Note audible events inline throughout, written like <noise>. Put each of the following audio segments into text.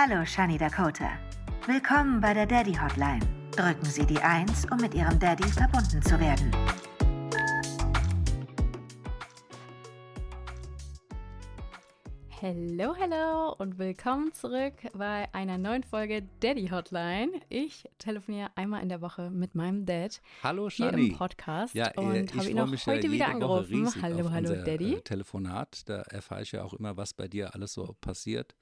Hallo, Shani Dakota. Willkommen bei der Daddy Hotline. Drücken Sie die 1, um mit Ihrem Daddy verbunden zu werden. Hallo, hallo und willkommen zurück bei einer neuen Folge Daddy Hotline. Ich telefoniere einmal in der Woche mit meinem Dad. Hallo, Hier Shani. im Podcast Ja, äh, und ich habe ihn auch mich ja heute jede wieder angerufen. Hallo, auf hallo, unser, Daddy. Äh, Telefonat. Da erfahre ich ja auch immer, was bei dir alles so passiert.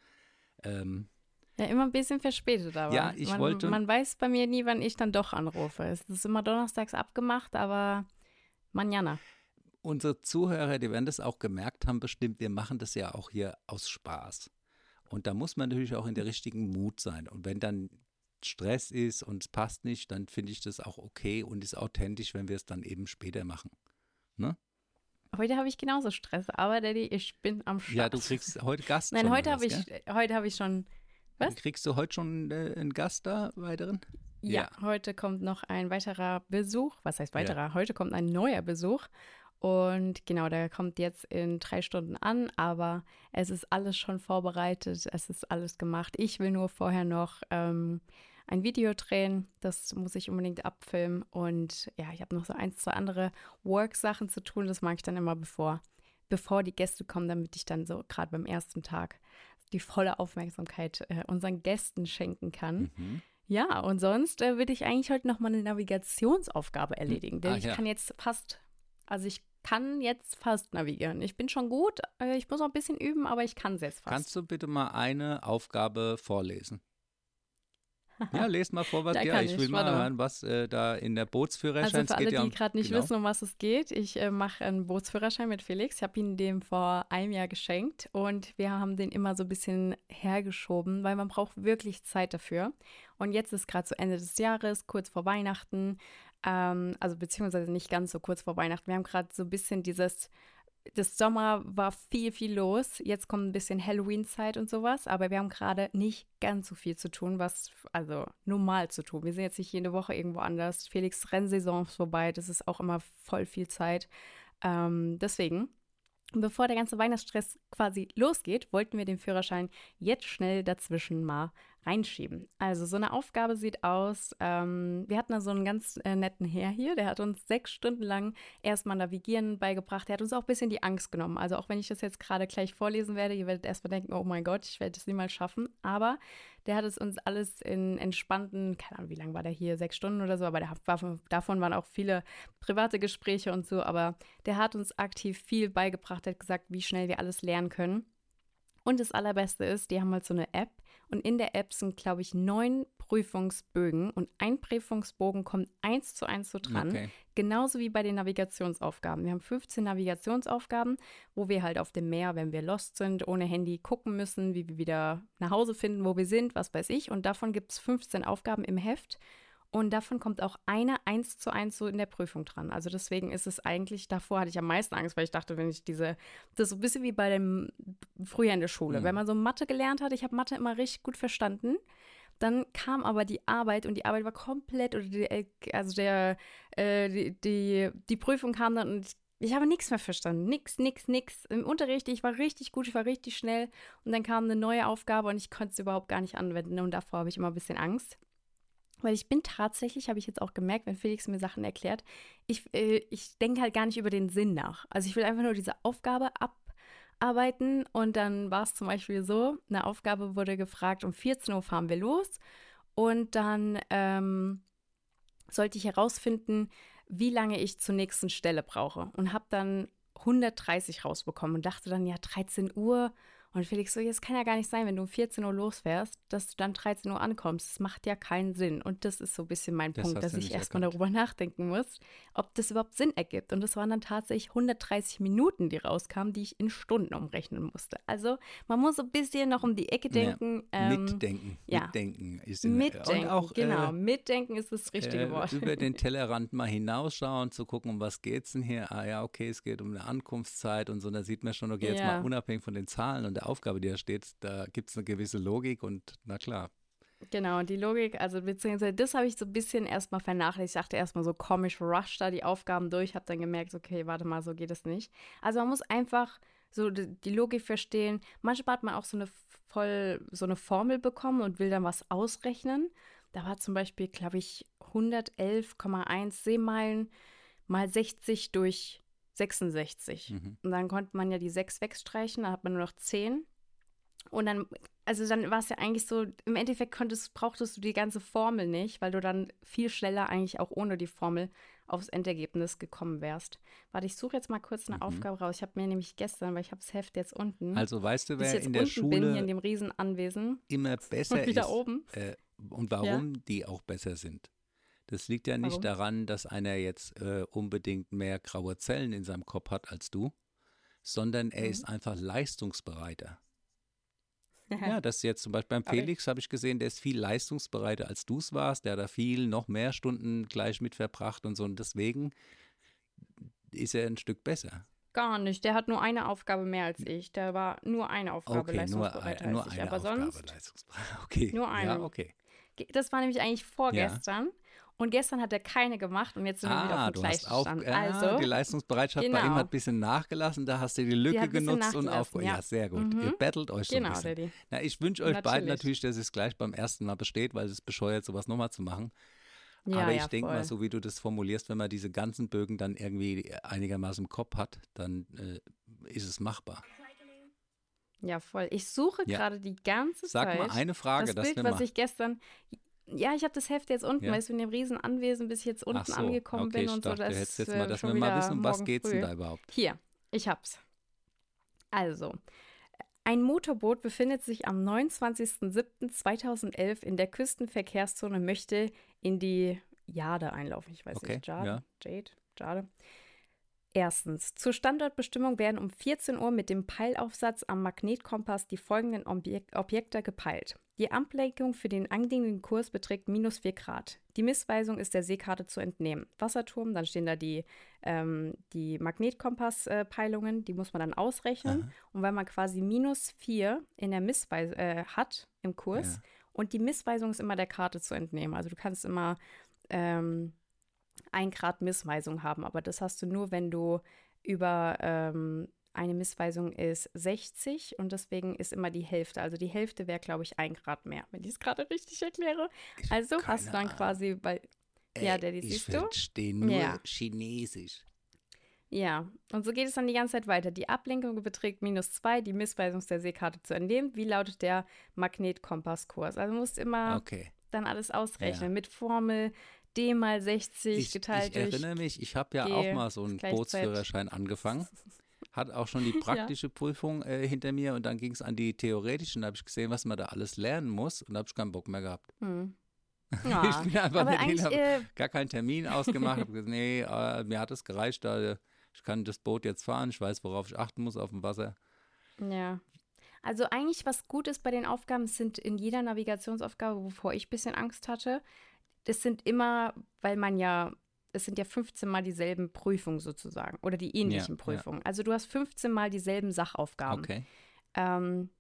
Ähm, Ja, immer ein bisschen verspätet, aber Ja, ich man, wollte- man weiß bei mir nie, wann ich dann doch anrufe. Es ist immer donnerstags abgemacht, aber manjana. unsere Zuhörer, die werden das auch gemerkt haben, bestimmt, wir machen das ja auch hier aus Spaß. Und da muss man natürlich auch in der richtigen Mut sein. Und wenn dann Stress ist und es passt nicht, dann finde ich das auch okay und ist authentisch, wenn wir es dann eben später machen. Ne? Heute habe ich genauso Stress, aber Daddy, ich bin am Start. Ja, du kriegst heute Gast. Nein, schon heute habe ich, heute habe ich schon Was? Kriegst du heute schon äh, einen Gast da, weiteren? Ja, Ja. heute kommt noch ein weiterer Besuch. Was heißt Ja. weiterer? Heute kommt ein neuer Besuch. Und genau, der kommt jetzt in drei Stunden an, aber es ist alles schon vorbereitet, es ist alles gemacht. Ich will nur vorher noch ähm, ein Video drehen, das muss ich unbedingt abfilmen. Und ja, ich habe noch so eins, zwei andere Work-Sachen zu tun, das mag ich dann immer bevor, bevor die Gäste kommen, damit ich dann so gerade beim ersten Tag die volle Aufmerksamkeit äh, unseren Gästen schenken kann. Mhm. Ja, und sonst äh, würde ich eigentlich heute noch mal eine Navigationsaufgabe erledigen. Denn Ah, ich ja. kann jetzt fast, also ich kann jetzt fast navigieren. Ich bin schon gut, äh, ich muss noch ein bisschen üben, aber ich kann es jetzt fast. Kannst du bitte mal eine Aufgabe vorlesen? Ja, lest mal vor, was <laughs> Da ja, ich ich, will mal hören, was äh, da in der also Bootsführerschein für es alle, geht ja die um, gerade nicht genau. wissen, um was es geht, ich äh, mache einen Bootsführerschein mit Felix. Ich habe ihn dem vor einem Jahr geschenkt und wir haben den immer so ein bisschen hergeschoben, weil man braucht wirklich Zeit dafür. Und jetzt ist gerade zu Ende des Jahres, kurz vor Weihnachten, ähm, also beziehungsweise nicht ganz so kurz vor Weihnachten. Wir haben gerade so ein bisschen dieses das Sommer war viel, viel los. Jetzt kommt ein bisschen Halloween-Zeit und sowas, aber wir haben gerade nicht ganz so viel zu tun, was also normal zu tun. Wir sind jetzt nicht jede Woche irgendwo anders. Felix Rennsaison ist vorbei, das ist auch immer voll viel Zeit. Ähm, deswegen, bevor der ganze Weihnachtsstress quasi losgeht, wollten wir den Führerschein jetzt schnell dazwischen mal reinschieben. Also so eine Aufgabe sieht aus, ähm, wir hatten da so einen ganz äh, netten Herr hier, der hat uns sechs Stunden lang erstmal Navigieren beigebracht. Der hat uns auch ein bisschen die Angst genommen. Also auch wenn ich das jetzt gerade gleich vorlesen werde, ihr werdet erstmal denken, oh mein Gott, ich werde es niemals schaffen. Aber der hat es uns alles in entspannten, keine Ahnung, wie lange war der hier, sechs Stunden oder so, aber der, war, davon waren auch viele private Gespräche und so, aber der hat uns aktiv viel beigebracht, hat gesagt, wie schnell wir alles lernen können. Und das Allerbeste ist, die haben halt so eine App und in der App sind, glaube ich, neun Prüfungsbögen und ein Prüfungsbogen kommt eins zu eins so dran. Okay. Genauso wie bei den Navigationsaufgaben. Wir haben 15 Navigationsaufgaben, wo wir halt auf dem Meer, wenn wir lost sind, ohne Handy gucken müssen, wie wir wieder nach Hause finden, wo wir sind, was weiß ich. Und davon gibt es 15 Aufgaben im Heft. Und davon kommt auch eine eins zu eins so in der Prüfung dran. Also deswegen ist es eigentlich, davor hatte ich am meisten Angst, weil ich dachte, wenn ich diese, das ist so ein bisschen wie bei dem früher in der Schule. Mhm. Wenn man so Mathe gelernt hat, ich habe Mathe immer richtig gut verstanden. Dann kam aber die Arbeit und die Arbeit war komplett, oder die, also der, äh, die, die, die Prüfung kam dann und ich habe nichts mehr verstanden. Nix, nix, nix. Im Unterricht, ich war richtig gut, ich war richtig schnell und dann kam eine neue Aufgabe und ich konnte es überhaupt gar nicht anwenden und davor habe ich immer ein bisschen Angst. Weil ich bin tatsächlich, habe ich jetzt auch gemerkt, wenn Felix mir Sachen erklärt, ich, äh, ich denke halt gar nicht über den Sinn nach. Also ich will einfach nur diese Aufgabe abarbeiten und dann war es zum Beispiel so, eine Aufgabe wurde gefragt, um 14 Uhr fahren wir los und dann ähm, sollte ich herausfinden, wie lange ich zur nächsten Stelle brauche und habe dann 130 rausbekommen und dachte dann, ja, 13 Uhr. Und Felix so, jetzt kann ja gar nicht sein, wenn du um 14 Uhr losfährst, dass du dann 13 Uhr ankommst. Das macht ja keinen Sinn. Und das ist so ein bisschen mein Das Punkt, dass ich erstmal darüber <laughs> nachdenken muss, ob das überhaupt Sinn ergibt. Und das waren dann tatsächlich 130 Minuten, die rauskamen, die ich in Stunden umrechnen musste. Also man muss so ein bisschen noch um die Ecke denken. ähm, mitdenken, ja. mitdenken ist in, mitdenken, und auch genau. äh, mitdenken ist das richtige äh, Wort. über den <laughs> Tellerrand mal hinausschauen, zu gucken, um was geht's denn hier? Ah ja, okay, es geht um eine Ankunftszeit und so. Da sieht man schon, okay, jetzt Ja. mal unabhängig von den Zahlen und der Aufgabe, die da steht, da gibt es eine gewisse Logik und na klar. Genau, die Logik, also beziehungsweise das habe ich so ein bisschen erstmal vernachlässigt. Ich dachte erstmal so komisch, rush da die Aufgaben durch, habe dann gemerkt, okay, warte mal, so geht es nicht. Also man muss einfach so die Logik verstehen. Manchmal hat man auch so eine voll so eine Formel bekommen und will dann was ausrechnen. Da war zum Beispiel, glaube ich, 111,1 Seemeilen mal 60 durch 66. Mhm. Und dann konnte man ja die 6 wegstreichen, da hat man nur noch 10. Und dann, also dann war es ja eigentlich so, im Endeffekt konntest, brauchtest du die ganze Formel nicht, weil du dann viel schneller eigentlich auch ohne die Formel aufs Endergebnis gekommen wärst. Warte, ich suche jetzt mal kurz eine Mhm. Aufgabe raus. Ich habe mir nämlich gestern, weil ich habe das Heft jetzt unten, Also weißt du, wer jetzt in der unten bin, hier in Schule dem Riesenanwesen, immer besser <laughs> wieder ist oben. Äh, und warum die auch besser sind? Das liegt ja nicht Warum? daran, dass einer jetzt äh, unbedingt mehr graue Zellen in seinem Kopf hat als du, sondern er Mhm. ist einfach leistungsbereiter. <laughs> Ja, das ist jetzt zum Beispiel beim Felix habe ich gesehen, der ist viel leistungsbereiter als du es warst. Der hat da viel, noch mehr Stunden gleich mit verbracht und so. Und deswegen ist er ein Stück besser. Gar nicht. Der hat nur eine Aufgabe mehr als ich. Der war nur eine Aufgabe Okay, nur, leistungsbereiter ein, nur als ich. eine Aber Aufgabe sonst, leistungsbereit. <laughs> Okay. Nur Ja, eine. okay. ge- das war nämlich eigentlich vorgestern. Und gestern hat er keine gemacht und jetzt sind wir wieder Ah, auf dem du hast auf, gleichen ah, Also, die Leistungsbereitschaft bei ihm genau. hat ein bisschen nachgelassen, da hast du die Lücke bisschen genutzt und aufgeholt. Ja. ja. sehr gut. Mhm. Ihr battelt euch so genau, ein bisschen. Daddy. Na, ich wünsche euch beiden Natürlich. natürlich, dass es gleich beim ersten Mal besteht, weil es ist bescheuert, sowas nochmal zu machen. Ja, Aber ich ja, denke mal, so wie du das formulierst, wenn man diese ganzen Bögen dann irgendwie einigermaßen im Kopf hat, dann äh, ist es machbar. Ja, voll. Ich suche Ja. gerade die ganze Sag Zeit mal eine Frage, das Bild, was ich gestern. Ja, ich habe das Heft jetzt unten, Ja. weißt du, in dem riesen Anwesen, bis ich jetzt unten so, angekommen okay, bin ich und dachte, so. Das jetzt mal, dass wir mal wissen, um was geht's früh. denn da überhaupt? Hier, ich hab's. Also, ein Motorboot befindet sich am 29.07.2011 in der Küstenverkehrszone, möchte in die Jade einlaufen. Ich weiß Okay, nicht, Jade, ja. Jade, Jade. Erstens, zur Standortbestimmung werden um 14 Uhr mit dem Peilaufsatz am Magnetkompass die folgenden Objek Objekte gepeilt. Die Ablenkung für den anliegenden Kurs beträgt minus 4 Grad. Die Missweisung ist der Seekarte zu entnehmen. Wasserturm, dann stehen da die, ähm, die Magnetkompasspeilungen, die muss man dann ausrechnen. Aha. Und wenn man quasi minus 4 in der Missweisung äh, hat im Kurs Ja. und die Missweisung ist immer der Karte zu entnehmen. Also du kannst immer ähm, ein Grad Missweisung haben, aber das hast du nur, wenn du über ähm, eine Missweisung ist 60 und deswegen ist immer die Hälfte. Also die Hälfte wäre, glaube ich, ein Grad mehr, wenn ich es gerade richtig erkläre. Ich- Also hast du dann Ahnung. quasi bei. Ja, Ey, Daddy, ich siehst du? verstehe nur Ja. Chinesisch. Ja, und so geht es dann die ganze Zeit weiter. Die Ablenkung beträgt minus 2, die Missweisung ist der Seekarte zu entnehmen. Wie lautet der Magnetkompasskurs? Also du musst immer Okay. dann alles ausrechnen Ja. mit Formel D mal 60 Ich, geteilt ich durch. erinnere mich, ich habe ja G auch mal so einen. Bootsführerschein angefangen. <laughs> Hat auch schon die praktische Prüfung äh, hinter mir und dann ging es an die theoretischen. Da habe ich gesehen, was man da alles lernen muss und da habe ich keinen Bock mehr gehabt. Hm. <laughs> Ich Ja, bin einfach eigentlich, habe äh, gar keinen Termin <laughs> ausgemacht. habe gesagt, nee, äh, mir hat es gereicht. Da, ich kann das Boot jetzt fahren. Ich weiß, worauf ich achten muss auf dem Wasser. ja. Also eigentlich was gut ist bei den Aufgaben, sind in jeder Navigationsaufgabe, wovor ich ein bisschen Angst hatte, das sind immer, weil man ja, es sind ja 15 Mal dieselben Prüfungen sozusagen oder die ähnlichen ja. Prüfungen. Also du hast 15 Mal dieselben Sachaufgaben. Okay. ähm,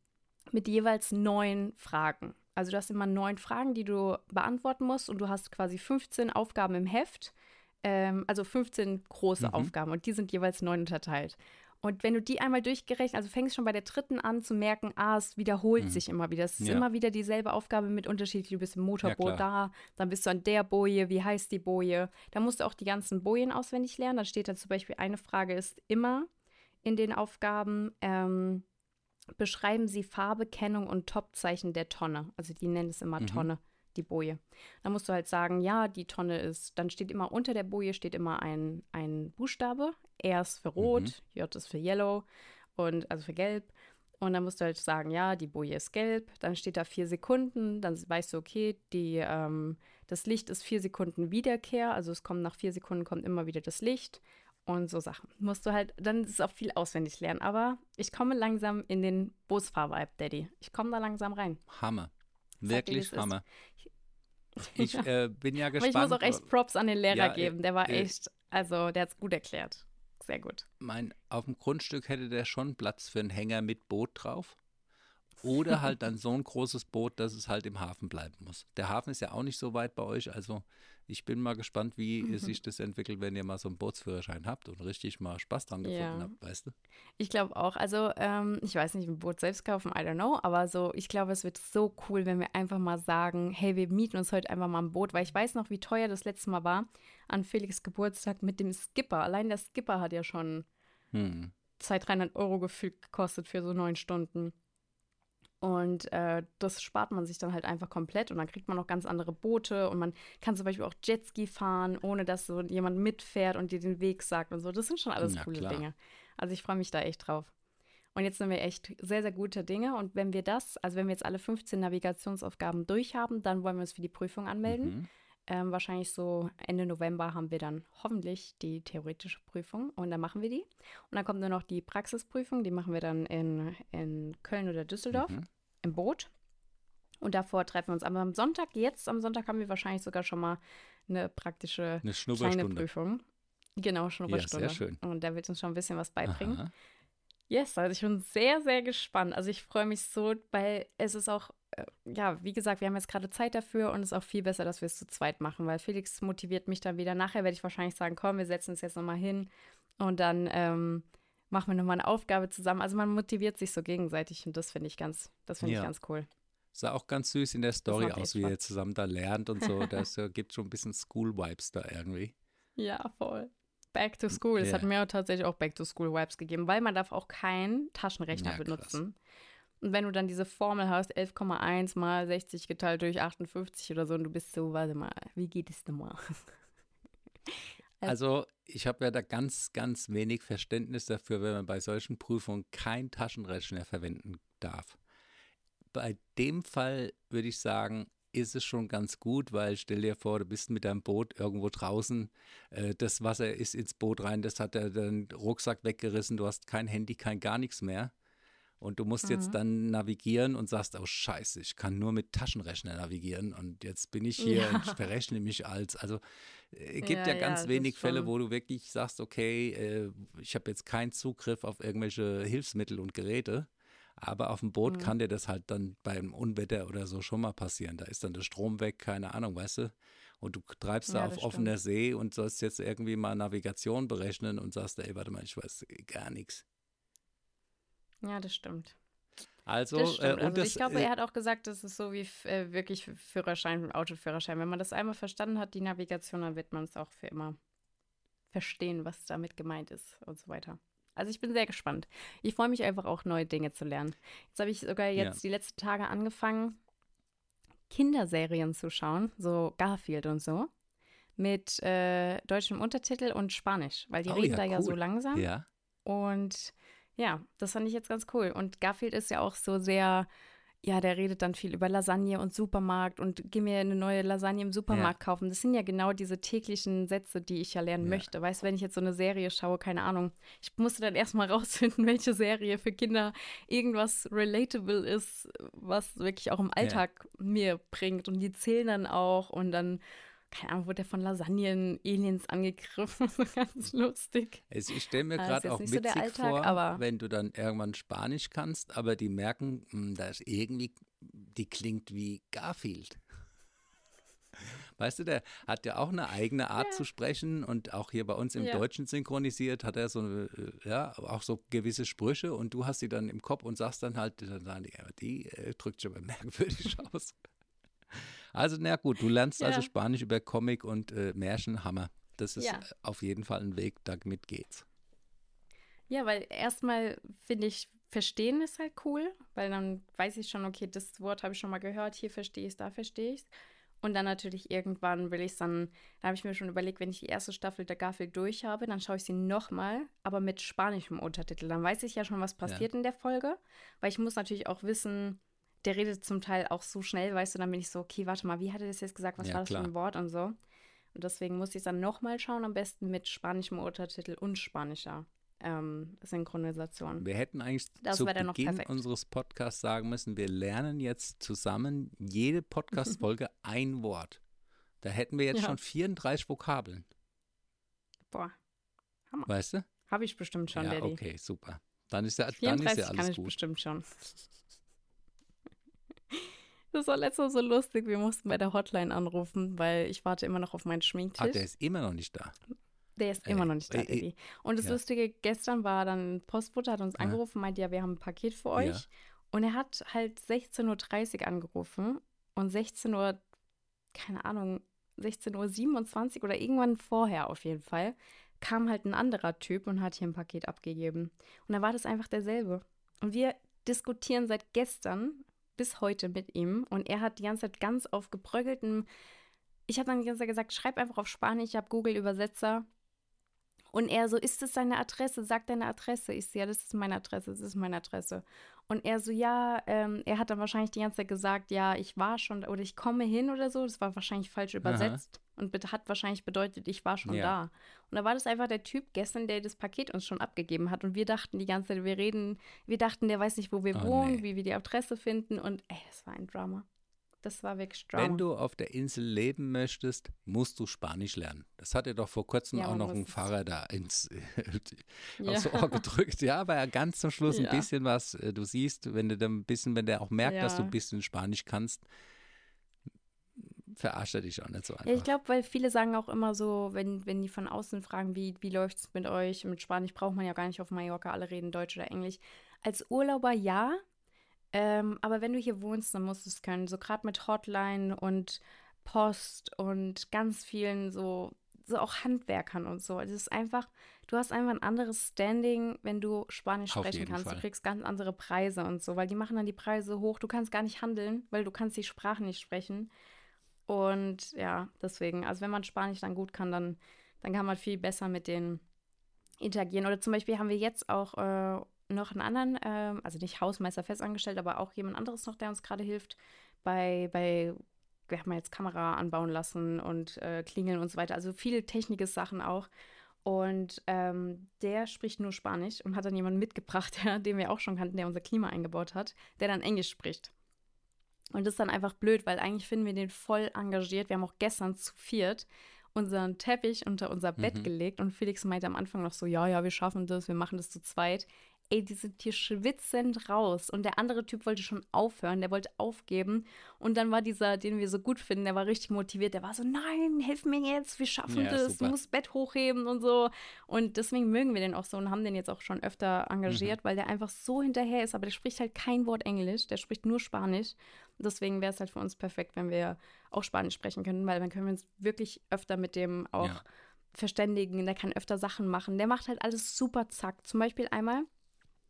mit jeweils neun Fragen. Also du hast immer neun Fragen, die du beantworten musst und du hast quasi 15 Aufgaben im Heft, ähm, also 15 große Mhm. Aufgaben und die sind jeweils neun unterteilt. Und wenn du die einmal durchgerechnet, also fängst schon bei der dritten an zu merken, ah, es wiederholt Mhm. sich immer wieder. Es ist Ja. immer wieder dieselbe Aufgabe mit unterschiedlich. Du bist im Motorboot klar. da, dann bist du an der Boje, wie heißt die Boje? Da musst du auch die ganzen Bojen auswendig lernen. Da steht da zum Beispiel, eine Frage ist immer in den Aufgaben, ähm, beschreiben Sie Farbe, Kennung und Topzeichen der Tonne. Also die nennen es immer Mhm. Tonne, die Boje. Dann musst du halt sagen, ja, die Tonne ist, dann steht immer unter der Boje steht immer ein, ein Buchstabe. R ist für rot, Mhm. J ist für yellow und also für gelb. Und dann musst du halt sagen, ja, die Boje ist gelb. Dann steht da vier Sekunden. Dann weißt du, okay, die, ähm, das Licht ist vier Sekunden Wiederkehr. Also es kommt nach vier Sekunden kommt immer wieder das Licht. Und so Sachen. Musst du halt, dann ist es auch viel auswendig lernen. Aber ich komme langsam in den Bootsfahr-Vibe, Daddy. Ich komme da langsam rein. Hammer. Sag Wirklich ist. Hammer. <laughs> Ich äh, bin ja Aber gespannt. ich muss auch echt Props an den Lehrer Ja, äh, geben. Der war äh, echt, also der hat es gut erklärt. Sehr gut. mein, auf dem Grundstück hätte der schon Platz für einen Hänger mit Boot drauf. Oder <laughs> halt dann so ein großes Boot, dass es halt im Hafen bleiben muss. Der Hafen ist ja auch nicht so weit bei euch, also ich bin mal gespannt, wie mhm. sich das entwickelt, wenn ihr mal so einen Bootsführerschein habt und richtig mal Spaß dran gefunden ja. habt, weißt du? Ich glaube auch. Also, ähm, ich weiß nicht, ein Boot selbst kaufen, I don't know, aber so, ich glaube, es wird so cool, wenn wir einfach mal sagen, hey, wir mieten uns heute einfach mal ein Boot, weil ich weiß noch, wie teuer das letzte Mal war an Felix Geburtstag mit dem Skipper. Allein der Skipper hat ja schon hm. 200, 300 Euro gefühlt gekostet für so neun Stunden. Und äh, das spart man sich dann halt einfach komplett und dann kriegt man noch ganz andere Boote und man kann zum Beispiel auch Jetski fahren, ohne dass so jemand mitfährt und dir den Weg sagt und so. Das sind schon alles ja, coole klar. Dinge. Also ich freue mich da echt drauf. Und jetzt sind wir echt sehr, sehr gute Dinge. Und wenn wir das, also wenn wir jetzt alle 15 Navigationsaufgaben durchhaben, dann wollen wir uns für die Prüfung anmelden. Mhm. Ähm, wahrscheinlich so Ende November haben wir dann hoffentlich die theoretische Prüfung und dann machen wir die. Und dann kommt nur noch die Praxisprüfung, die machen wir dann in, in Köln oder Düsseldorf mhm. Im Boot. Und davor treffen wir uns. Aber am Sonntag, jetzt am Sonntag haben wir wahrscheinlich sogar schon mal eine praktische eine kleine Prüfung. Genau, Schnupperstunde. Ja, sehr schön. Und der wird uns schon ein bisschen was beibringen. Aha. Yes, also ich bin sehr, sehr gespannt. Also ich freue mich so, weil es ist auch äh, ja, wie gesagt, wir haben jetzt gerade Zeit dafür und es ist auch viel besser, dass wir es zu zweit machen, weil Felix motiviert mich dann wieder. Nachher werde ich wahrscheinlich sagen, komm, wir setzen uns jetzt nochmal hin und dann ähm, machen wir nochmal eine Aufgabe zusammen. Also man motiviert sich so gegenseitig und das finde ich ganz, das finde ja. ich ganz cool. Sah auch ganz süß in der Story aus, wie ihr zusammen da lernt und so. <laughs> Das gibt schon ein bisschen School-Vibes da irgendwie. Ja, voll. Back to School. Es yeah. hat mir tatsächlich auch Back to School Vibes gegeben, weil man darf auch keinen Taschenrechner ja, benutzen. Krass. Und wenn du dann diese Formel hast, 11,1 mal 60 geteilt durch 58 oder so, und du bist so, warte mal, wie geht es denn mal? <laughs> also, ich habe ja da ganz, ganz wenig Verständnis dafür, wenn man bei solchen Prüfungen kein Taschenrechner verwenden darf. Bei dem Fall würde ich sagen, ist es schon ganz gut, weil stell dir vor, du bist mit deinem Boot irgendwo draußen, äh, das Wasser ist ins Boot rein, das hat er Rucksack weggerissen, du hast kein Handy, kein gar nichts mehr. Und du musst mhm. jetzt dann navigieren und sagst, oh scheiße, ich kann nur mit Taschenrechner navigieren und jetzt bin ich hier ja. und ich verrechne mich als, also es äh, gibt ja, ja ganz ja, wenig Fälle, wo du wirklich sagst, okay, äh, ich habe jetzt keinen Zugriff auf irgendwelche Hilfsmittel und Geräte. Aber auf dem Boot mhm. kann dir das halt dann beim Unwetter oder so schon mal passieren. Da ist dann der Strom weg, keine Ahnung, weißt du? Und du treibst da auf stimmt. offener See und sollst jetzt irgendwie mal Navigation berechnen und sagst, ey, warte mal, ich weiß gar nichts. Ja, das stimmt. Also, das äh, also das, ich glaube, äh, er hat auch gesagt, das ist so wie äh, wirklich Führerschein, Autoführerschein. Wenn man das einmal verstanden hat, die Navigation, dann wird man es auch für immer verstehen, was damit gemeint ist und so weiter. Also ich bin sehr gespannt. Ich freue mich einfach auch, neue Dinge zu lernen. Jetzt habe ich sogar jetzt ja. die letzten Tage angefangen, Kinderserien zu schauen, so Garfield und so, mit äh, deutschem Untertitel und Spanisch, weil die oh, reden ja, da cool. ja so langsam. Ja. Und ja, das fand ich jetzt ganz cool. Und Garfield ist ja auch so sehr, ja, der redet dann viel über Lasagne und Supermarkt und geh mir eine neue Lasagne im Supermarkt ja. kaufen. Das sind ja genau diese täglichen Sätze, die ich ja lernen ja. möchte. Weißt du, wenn ich jetzt so eine Serie schaue, keine Ahnung, ich musste dann erstmal <laughs> rausfinden, welche Serie für Kinder irgendwas relatable ist, was wirklich auch im Alltag ja. mir bringt. Und die zählen dann auch und dann keine Ahnung, wurde er von Lasagnen-Aliens angegriffen. <laughs> ganz lustig. Also ich stelle mir gerade auch witzig so Alltag, vor, wenn du dann irgendwann Spanisch kannst, aber die merken, hm, da ist irgendwie, die klingt wie Garfield. <laughs> Weißt du, der hat ja auch eine eigene Art ja. zu sprechen und auch hier bei uns im ja. Deutschen synchronisiert hat er so, eine, äh, ja, auch so gewisse Sprüche und du hast sie dann im Kopf und sagst dann halt, die, die drückt schon mal merkwürdig <laughs> aus. Also, na gut, du lernst also ja. also Spanisch über Comic und äh, Märchenhammer. Das ist ja. auf jeden Fall ein Weg, damit geht's. Ja, weil erstmal finde ich, verstehen ist halt cool, weil dann weiß ich schon, okay, das Wort habe ich schon mal gehört, hier verstehe ich es, da verstehe ich es. Und dann natürlich irgendwann will ich es dann, da habe ich mir schon überlegt, wenn ich die erste Staffel der Garfield durch habe, dann schaue ich sie nochmal, aber mit spanischem Untertitel. Dann weiß ich ja schon, was passiert ja. in der Folge, weil ich muss natürlich auch wissen, der redet zum Teil auch so schnell, weißt du, dann bin ich so, okay, warte mal, wie hat er das jetzt gesagt, was ja, war das klar. für ein Wort und so. Und deswegen muss ich es dann nochmal schauen, am besten mit spanischem Untertitel und spanischer ähm, Synchronisation. Wir hätten eigentlich das zu Beginn unseres Podcasts sagen müssen, wir lernen jetzt zusammen jede Podcast-Folge <laughs> ein Wort. Da hätten wir jetzt ja. schon 34 Vokabeln. Boah. Hammer. Weißt du? Habe ich bestimmt schon, ja, Daddy. okay, super. Dann ist ja, dann ist ja alles kann ich gut. bestimmt schon. Das war letztes Mal so lustig. Wir mussten bei der Hotline anrufen, weil ich warte immer noch auf meinen Schminktisch. Ah, der ist immer noch nicht da. Der ist Ey, immer noch nicht da, ey. Daddy. Und das Ja. Lustige, gestern war dann Postbote, hat uns Ja. angerufen, meinte, ja, wir haben ein Paket für Ja. euch. Und er hat halt 16.30 Uhr angerufen und 16 Uhr, keine Ahnung, 16.27 Uhr oder irgendwann vorher auf jeden Fall, kam halt ein anderer Typ und hat hier ein Paket abgegeben. Und da war das einfach derselbe. Und wir diskutieren seit gestern bis heute mit ihm und er hat die ganze Zeit ganz auf gebröckeltem ich habe dann die ganze Zeit gesagt, schreib einfach auf Spanisch, ich habe Google-Übersetzer. Und er so, ist das deine Adresse? Sag deine Adresse. Ich so, ja, das ist meine Adresse, das ist meine Adresse. Und er so, ja, ähm, er hat dann wahrscheinlich die ganze Zeit gesagt, ja, ich war schon oder ich komme hin oder so. Das war wahrscheinlich falsch übersetzt und bet- hat wahrscheinlich bedeutet, ich war schon Ja. da. Und da war das einfach der Typ gestern, der das Paket uns schon abgegeben hat. Und wir dachten die ganze Zeit, wir reden, wir dachten, der weiß nicht, wo wir Oh, wohnen, nee. wie wir die Adresse finden. Und ey, das war ein Drama. Das war wirklich Drama. Wenn du auf der Insel leben möchtest, musst du Spanisch lernen. Das hat dir doch vor kurzem Ja, auch noch ein es. Pfarrer da ins <laughs> Ja. aufs Ohr gedrückt. Ja, aber ja ganz zum Schluss ein Ja. bisschen was äh, du siehst, wenn du dann ein bisschen, wenn der auch merkt, dass du ein bisschen Spanisch kannst, verarscht er dich auch nicht so einfach. Ja, ich glaube, weil viele sagen auch immer so, wenn, wenn die von außen fragen, wie, wie läuft es mit euch? Mit Spanisch braucht man ja gar nicht auf Mallorca, alle reden Deutsch oder Englisch. Als Urlauber ja, ähm, aber wenn du hier wohnst, dann musst du es können. So gerade mit Hotline und Post und ganz vielen so, so auch Handwerkern und so. Es ist einfach, du hast einfach ein anderes Standing, wenn du Spanisch Auf sprechen kannst. Fall. Du kriegst ganz andere Preise und so, weil die machen dann die Preise hoch. Du kannst gar nicht handeln, weil du kannst die Sprache nicht sprechen. Und ja, deswegen, also wenn man Spanisch dann gut kann, dann, dann kann man viel besser mit denen interagieren. Oder zum Beispiel haben wir jetzt auch äh, noch einen anderen, ähm, also nicht Hausmeister festangestellt, aber auch jemand anderes noch, der uns gerade hilft bei, bei, wir haben jetzt Kamera anbauen lassen und äh, Klingeln und so weiter. Also viele technische Sachen auch. Und ähm, der spricht nur Spanisch und hat dann jemanden mitgebracht, <laughs> der, den wir auch schon kannten, der unser Klima eingebaut hat, der dann Englisch spricht. Und das ist dann einfach blöd, weil eigentlich finden wir den voll engagiert. Wir haben auch gestern zu viert unseren Teppich unter unser Bett Mhm. gelegt und Felix meinte am Anfang noch so, ja, ja, wir schaffen das, wir machen das zu zweit. Ey, die sind hier schwitzend raus. Und der andere Typ wollte schon aufhören, der wollte aufgeben. Und dann war dieser, den wir so gut finden, der war richtig motiviert. Der war so, nein, hilf mir jetzt, wir schaffen Ja, das, super. du musst Bett hochheben und so. Und deswegen mögen wir den auch so und haben den jetzt auch schon öfter engagiert, weil der einfach so hinterher ist. Aber der spricht halt kein Wort Englisch, der spricht nur Spanisch. Deswegen wäre es halt für uns perfekt, wenn wir auch Spanisch sprechen könnten, weil dann können wir uns wirklich öfter mit dem auch Ja. verständigen. Der kann öfter Sachen machen. Der macht halt alles super zack. Zum Beispiel einmal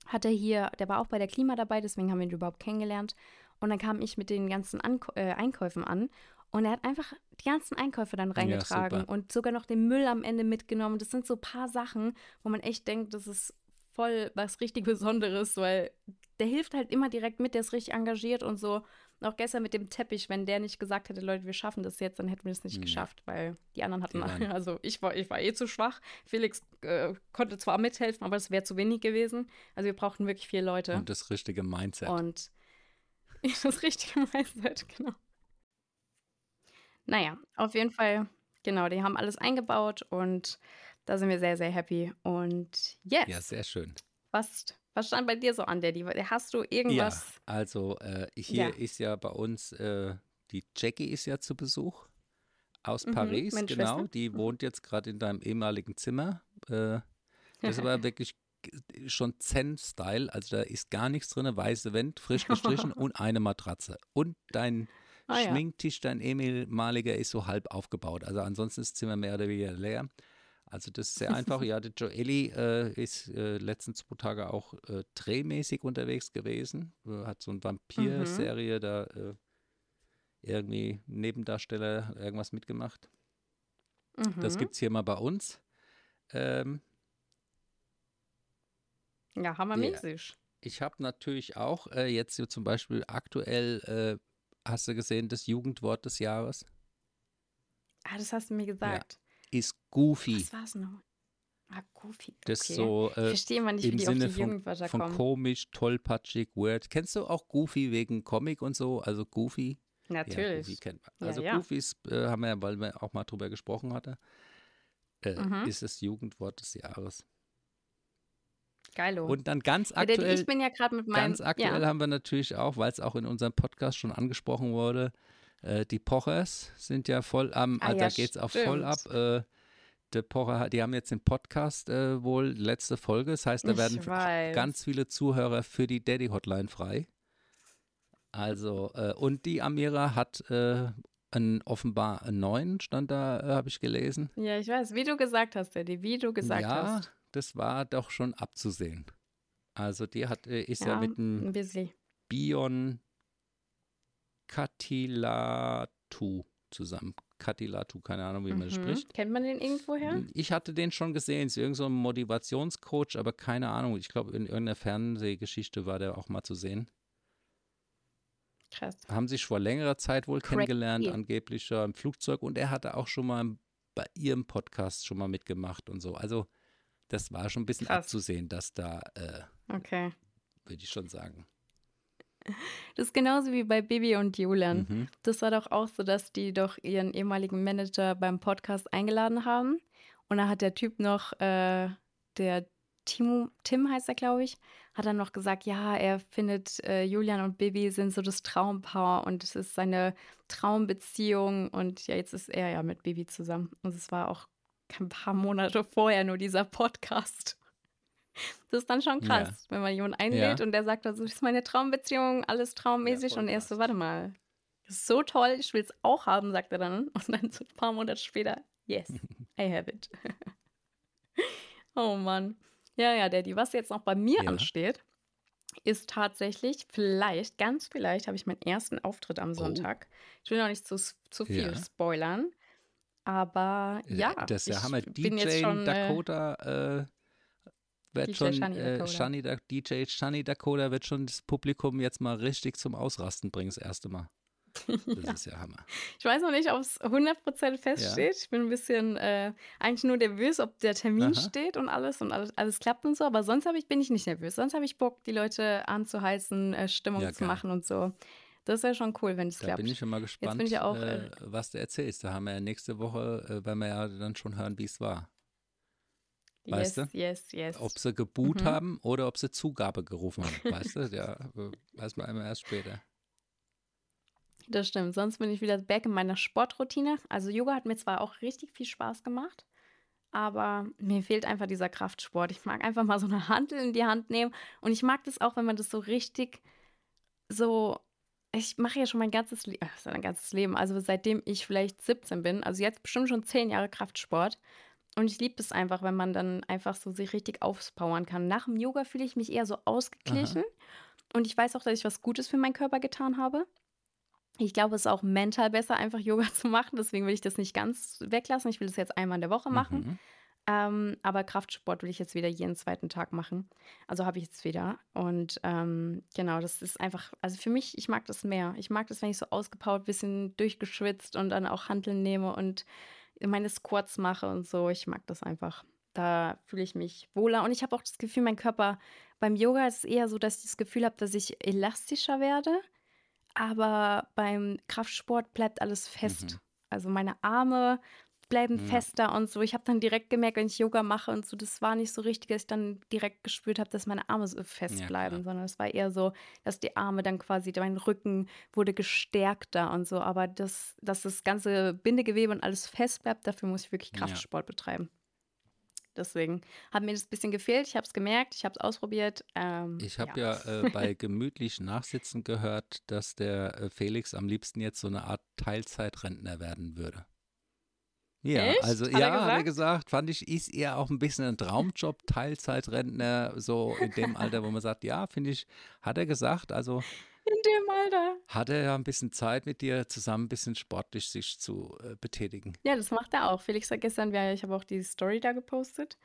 hat er hier, der war auch bei der Klima dabei, deswegen haben wir ihn überhaupt kennengelernt. Und dann kam ich mit den ganzen Ank äh, Einkäufen an. Und er hat einfach die ganzen Einkäufe dann reingetragen super. und sogar noch den Müll am Ende mitgenommen. Das sind so ein paar Sachen, wo man echt denkt, das ist voll was richtig Besonderes, weil der hilft halt immer direkt mit, der ist richtig engagiert und so. Auch gestern mit dem Teppich, wenn der nicht gesagt hätte, Leute, wir schaffen das jetzt, dann hätten wir es nicht Nee. geschafft, weil die anderen hatten, Die <laughs> also ich war, ich war eh zu schwach. Felix äh, konnte zwar mithelfen, aber es wäre zu wenig gewesen. Also wir brauchten wirklich vier Leute. Und das richtige Mindset. Und <laughs> das richtige Mindset, genau. Naja, auf jeden Fall, genau, die haben alles eingebaut und da sind wir sehr, sehr happy. Und yes, ja, sehr schön. was, was stand bei dir so an, Daddy? Hast du irgendwas? Ja, also äh, hier Ja. ist ja bei uns, äh, die Jackie ist ja zu Besuch aus Mhm, Paris, genau. Schwester. Die wohnt jetzt gerade in deinem ehemaligen Zimmer. Äh, das ist aber <laughs> wirklich schon Zen-Style, also da ist gar nichts drin, weiße Wand, frisch <laughs> gestrichen und eine Matratze. Und dein Ah. Schminktisch, dein ehemaliger, ist so halb aufgebaut. Also ansonsten ist das Zimmer mehr oder weniger leer. Also das ist sehr einfach. Ja, der Joeli äh, ist äh, letzten zwei Tage auch äh, drehmäßig unterwegs gewesen. Äh, hat so eine Vampir-Serie da äh, irgendwie Nebendarsteller irgendwas mitgemacht. Das Mhm. gibt es hier mal bei uns. Ähm, Ja, hammermäßig. ich habe natürlich auch äh, jetzt so zum Beispiel aktuell, äh, hast du gesehen, das Jugendwort des Jahres Ah, das hast du mir gesagt. ist Goofy. Was war es noch? Ah, Goofy. Okay. Das so ich äh, verstehe mal nicht, wie im die auf Sinne die von, von kommen. komisch, tollpatschig, weird. Kennst du auch Goofy wegen Comic und so? Also Goofy? Ja, Goofy Natürlich. kennt man. Ja, Also ja. Goofys äh, haben wir ja, weil wir auch mal drüber gesprochen hatten, äh, Mhm. ist das Jugendwort des Jahres. Geilo. Und dann ganz Ja, aktuell, ich bin ja gerade mit meinem. ganz aktuell ja. haben wir natürlich auch, weil es auch in unserem Podcast schon angesprochen wurde, äh, die Pochers sind ja voll am, Ah, ja, da geht es auch voll ab. Äh, Pocher, hat- die haben jetzt den Podcast äh, wohl, letzte Folge. Das heißt, da werden ganz viele Zuhörer für die Daddy Hotline frei. Also, äh, und die Amira hat äh, einen, offenbar einen neuen, stand da, äh, habe ich gelesen. Ja, ich weiß, wie du gesagt hast, Daddy, wie du gesagt ja, hast. das war doch schon abzusehen. Also, die hat, äh, ist ja, Ja, mit einem ein. Bion Katilatu zusammen. Katilatu, keine Ahnung, wie man das Mhm. spricht. Kennt man den irgendwoher? Ich hatte den schon gesehen, ist irgend so ein Motivationscoach, aber keine Ahnung. Ich glaube, in irgendeiner Fernsehgeschichte war der auch mal zu sehen. Krass. Haben sich vor längerer Zeit wohl Crazy. kennengelernt, angeblich ja im Flugzeug. Und er hatte auch schon mal bei ihrem Podcast schon mal mitgemacht und so. Also, das war schon ein bisschen Krass. abzusehen, dass da, äh, Okay. würde ich schon sagen. Das ist genauso wie bei Bibi und Julian. Mhm. Das war doch auch so, dass die doch ihren ehemaligen Manager beim Podcast eingeladen haben. Und da hat der Typ noch, äh, der Timo, Tim heißt er, glaube ich, hat dann noch gesagt, ja, er findet äh, Julian und Bibi sind so das Traumpaar und es ist seine Traumbeziehung. Und ja, jetzt ist er ja mit Bibi zusammen. Und es war auch ein paar Monate vorher nur dieser Podcast. Das ist dann schon krass, Ja. wenn man jemanden einlädt Ja. und der sagt, also, das ist meine Traumbeziehung, alles traummäßig. voll und er ist so, warte mal, ist so toll, ich will es auch haben, sagt er dann. Und dann so ein paar Monate später, yes, <laughs> I have it. <laughs> oh Mann. Ja, ja, Daddy, was jetzt noch bei mir Ja. ansteht, ist tatsächlich, vielleicht, ganz vielleicht, habe ich meinen ersten Auftritt am Oh. Sonntag. Ich will noch nicht zu, zu viel Ja. spoilern, aber ja, Das ist ja ich Hammer. bin jetzt DJ schon, äh, Dakota äh, wird DJ schon, Shani äh, Dakota. Shani Da- DJ Shani Dakota wird schon das Publikum jetzt mal richtig zum Ausrasten bringen, das erste Mal. <laughs> Das ist ja Hammer. Ich weiß noch nicht, ob es 100% feststeht. Ich bin ein bisschen äh, eigentlich nur nervös, ob der Termin Aha. steht und alles und alles, alles klappt und so. Aber sonst ich, bin ich nicht nervös. Sonst habe ich Bock, die Leute anzuheizen, äh, Stimmung Ja, zu machen und so. Das wäre schon cool, wenn es Da klappt. bin ich schon mal gespannt, bin ich ja auch, äh, äh, was du erzählst. Da haben wir ja nächste Woche, äh, werden wir ja dann schon hören, wie es war. Weißt yes, du? yes, yes. Ob sie geboot Mhm. haben oder ob sie Zugabe gerufen haben. Weißt du? Ja, weiß man immer erst später. Das stimmt. Sonst bin ich wieder back in meiner Sportroutine. Also Yoga hat mir zwar auch richtig viel Spaß gemacht, aber mir fehlt einfach dieser Kraftsport. Ich mag einfach mal so eine Hantel in die Hand nehmen und ich mag das auch, wenn man das so richtig so ich mache ja schon mein ganzes Leben, mein ganzes Leben, also seitdem ich vielleicht 17 bin, also jetzt bestimmt schon 10 Jahre Kraftsport. Und ich liebe es einfach, wenn man dann einfach so sich richtig auspowern kann. Nach dem Yoga fühle ich mich eher so ausgeglichen. Und ich weiß auch, dass ich was Gutes für meinen Körper getan habe. Ich glaube, es ist auch mental besser, einfach <laughs> Yoga zu machen. Deswegen will ich das nicht ganz weglassen. Ich will das jetzt einmal in der Woche machen. Mhm. Ähm, aber Kraftsport will ich jetzt wieder jeden zweiten Tag machen. Also habe ich jetzt wieder. Und ähm, genau, das ist einfach, also für mich, ich mag das mehr. Ich mag das, wenn ich so ausgepowert, bisschen durchgeschwitzt und dann auch Hanteln nehme und meine Squats mache und so. Ich mag das einfach. Da fühle ich mich wohler. Und ich habe auch das Gefühl, mein Körper beim Yoga ist es eher so, dass ich das Gefühl habe, dass ich elastischer werde. Aber beim Kraftsport bleibt alles fest. Mhm. Also meine Arme bleiben Ja. fester und so. Ich habe dann direkt gemerkt, wenn ich Yoga mache und so, das war nicht so richtig, dass ich dann direkt gespürt habe, dass meine Arme so fest Ja, bleiben, klar. sondern es war eher so, dass die Arme dann quasi, mein Rücken wurde gestärkter und so. Aber das, dass das ganze Bindegewebe und alles fest bleibt, dafür muss ich wirklich Ja. Kraftsport betreiben. Deswegen hat mir das ein bisschen gefehlt. Ich habe es gemerkt, ich habe es ausprobiert. Ähm, Ich habe ja, äh, bei gemütlich Nachsitzen gehört, dass der äh, Felix am liebsten jetzt so eine Art Teilzeitrentner werden würde. Ja, Echt? also Hat er ja, hat er gesagt? fand ich, ist eher auch ein bisschen ein Traumjob, Teilzeitrentner, so in dem <laughs> Alter, wo man sagt, ja, finde ich, hat er gesagt, also in dem Alter. hat er ja ein bisschen Zeit mit dir zusammen ein bisschen sportlich sich zu äh, betätigen. Ja, das macht er auch. Felix hat gestern, ja, ich habe auch die Story da gepostet,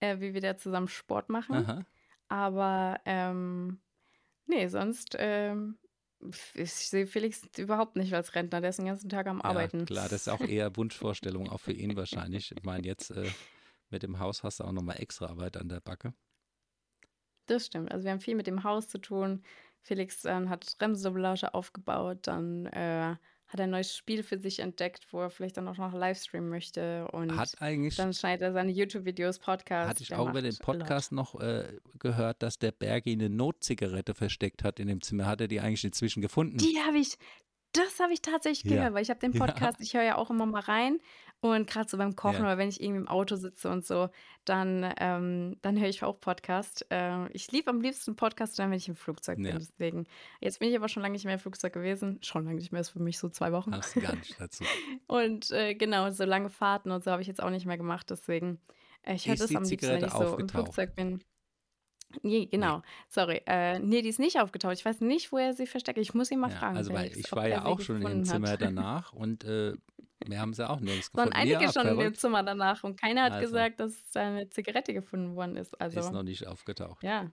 äh, wie wir da zusammen Sport machen. Aha. Aber ähm, nee, sonst ähm, ich sehe Felix überhaupt nicht als Rentner. Der ist den ganzen Tag am Arbeiten. Ja, klar, das ist auch eher <laughs> Wunschvorstellung, auch für ihn wahrscheinlich. Ich meine, jetzt äh, mit dem Haus hast du auch nochmal extra Arbeit an der Backe. Das stimmt. Also wir haben viel mit dem Haus zu tun. Felix ähm, hat Bremsdoublage aufgebaut, dann äh, hat ein neues Spiel für sich entdeckt, wo er vielleicht dann auch noch Livestreamen möchte. Und Hat eigentlich, dann schneidet er seine YouTube-Videos, Podcasts. hatte ich auch über den. Podcast noch äh, gehört, dass der Bergi eine Notzigarette versteckt hat in dem Zimmer. Hat er die eigentlich inzwischen gefunden? Die habe ich, das habe ich tatsächlich Ja. gehört, weil ich habe den <laughs> Ja. Podcast, ich höre ja auch immer mal rein und gerade so beim Kochen Ja. oder wenn ich irgendwie im Auto sitze und so, dann, ähm, dann höre ich auch Podcast. Äh, ich liebe am liebsten Podcast, dann, wenn ich im Flugzeug bin. Ja. Deswegen. Jetzt bin ich aber schon lange nicht mehr im Flugzeug gewesen. Schon lange nicht mehr, ist für mich so zwei Wochen. Du gar nicht dazu. <laughs> Und äh, genau, so lange Fahrten und so habe ich jetzt auch nicht mehr gemacht. Deswegen, äh, ich höre Ist das die am liebsten, wenn Zigarette ich so im aufgetaucht? Flugzeug bin. Nee, genau. Sorry. Äh, nee, die ist nicht aufgetaucht. Ich weiß nicht, wo er sie versteckt. Ich muss ihn mal Ja, fragen. also weil ich war ja auch schon gefunden Zimmer hat. <laughs> danach und äh, wir haben sie auch nirgends waren gefunden. einige ja, schon verrückt. Zimmer danach und keiner hat Also. gesagt, dass da eine Zigarette gefunden worden ist. Ist Also, noch nicht aufgetaucht. ja.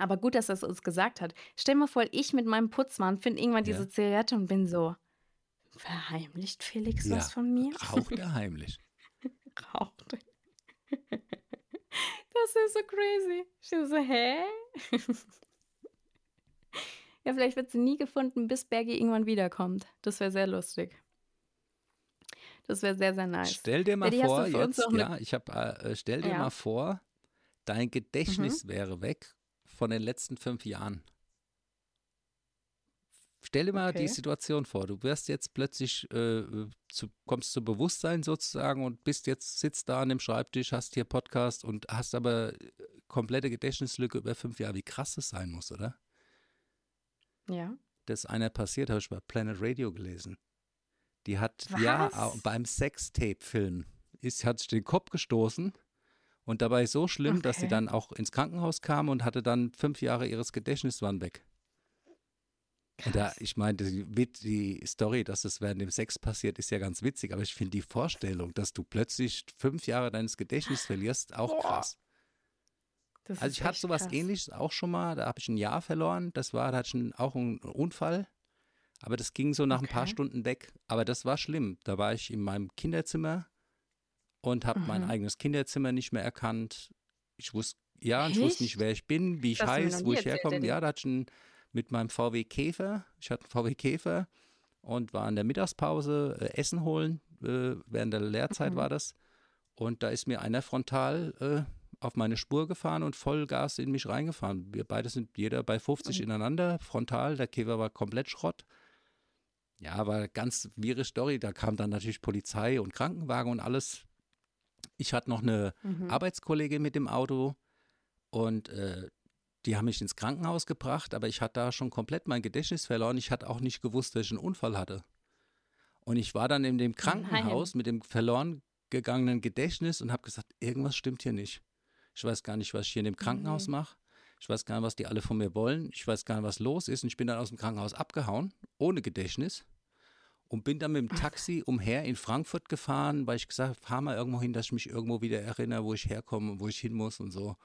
Aber gut, dass er es uns gesagt hat. Stell mal vor, ich mit meinem Putzmann finde irgendwann Ja. diese Zigarette und bin so, verheimlicht Felix was von mir? Raucht <laughs> er heimlich. Das ist so crazy. Ich bin so, hä? <laughs> Ja, vielleicht wird sie nie gefunden, bis Bergi irgendwann wiederkommt. Das wäre sehr lustig. Das wäre sehr, sehr nice. Stell dir mal Daddy, vor, jetzt, ja, ich habe, äh, stell dir Ja. mal vor, dein Gedächtnis Mhm. wäre weg von den letzten fünf Jahren. Stell dir mal die Okay. Situation vor, du wirst jetzt plötzlich, äh, zu, kommst zu Bewusstsein sozusagen und bist jetzt, sitzt da an dem Schreibtisch, hast hier Podcast und hast aber äh, komplette Gedächtnislücke über fünf Jahre. Wie krass das sein muss, oder? Ja. Das ist einer passiert, habe ich bei Planet Radio gelesen. Die hat, ja, Was? au- beim Sextape-Film ist, hat sich den Kopf gestoßen und dabei so schlimm, dass sie Okay. dann auch ins Krankenhaus kam und hatte dann fünf Jahre ihres Gedächtnisses waren weg. Und Da, Krass. ich meine, die, die Story, dass das während dem Sex passiert, ist ja ganz witzig, aber ich finde die Vorstellung, dass du plötzlich fünf Jahre deines Gedächtnisses verlierst, auch Boah, krass. Das Also ich hatte echt sowas krass. ähnliches auch schon mal, da habe ich ein Jahr verloren, das war, da hatte ich einen- auch einen Unfall, aber das ging so nach ein paar Okay. Stunden weg, aber das war schlimm, da war ich in meinem Kinderzimmer und habe mein Mhm. eigenes Kinderzimmer nicht mehr erkannt, ich wusste, ja, und ich wusste nicht, Echt? wer ich bin, wie ich heiße, wo ich herkomme, ja, da hatte ich einen, mit meinem VW Käfer, ich hatte einen VW Käfer und war in der Mittagspause äh, Essen holen, äh, während der Lehrzeit Mhm. war das und da ist mir einer frontal äh, auf meine Spur gefahren und Vollgas in mich reingefahren. Wir beide sind jeder bei 50 Mhm. ineinander, frontal. Der Käfer war komplett Schrott. Ja, war ganz wirre Story. Da kam dann natürlich Polizei und Krankenwagen und alles. Ich hatte noch eine Mhm. Arbeitskollegin mit dem Auto und äh, die haben mich ins Krankenhaus gebracht, aber ich hatte da schon komplett mein Gedächtnis verloren. Ich hatte auch nicht gewusst, dass ich einen Unfall hatte. Und ich war dann in dem Krankenhaus mit dem verloren gegangenen Gedächtnis und habe gesagt, irgendwas stimmt hier nicht. Ich weiß gar nicht, was ich hier in dem Krankenhaus nee. mache. Ich weiß gar nicht, was die alle von mir wollen. Ich weiß gar nicht, was los ist. Und ich bin dann aus dem Krankenhaus abgehauen, ohne Gedächtnis. Und bin dann mit dem Taxi umher in Frankfurt gefahren, weil ich gesagt habe, fahr mal irgendwo hin, dass ich mich irgendwo wieder erinnere, wo ich herkomme und wo ich hin muss und so.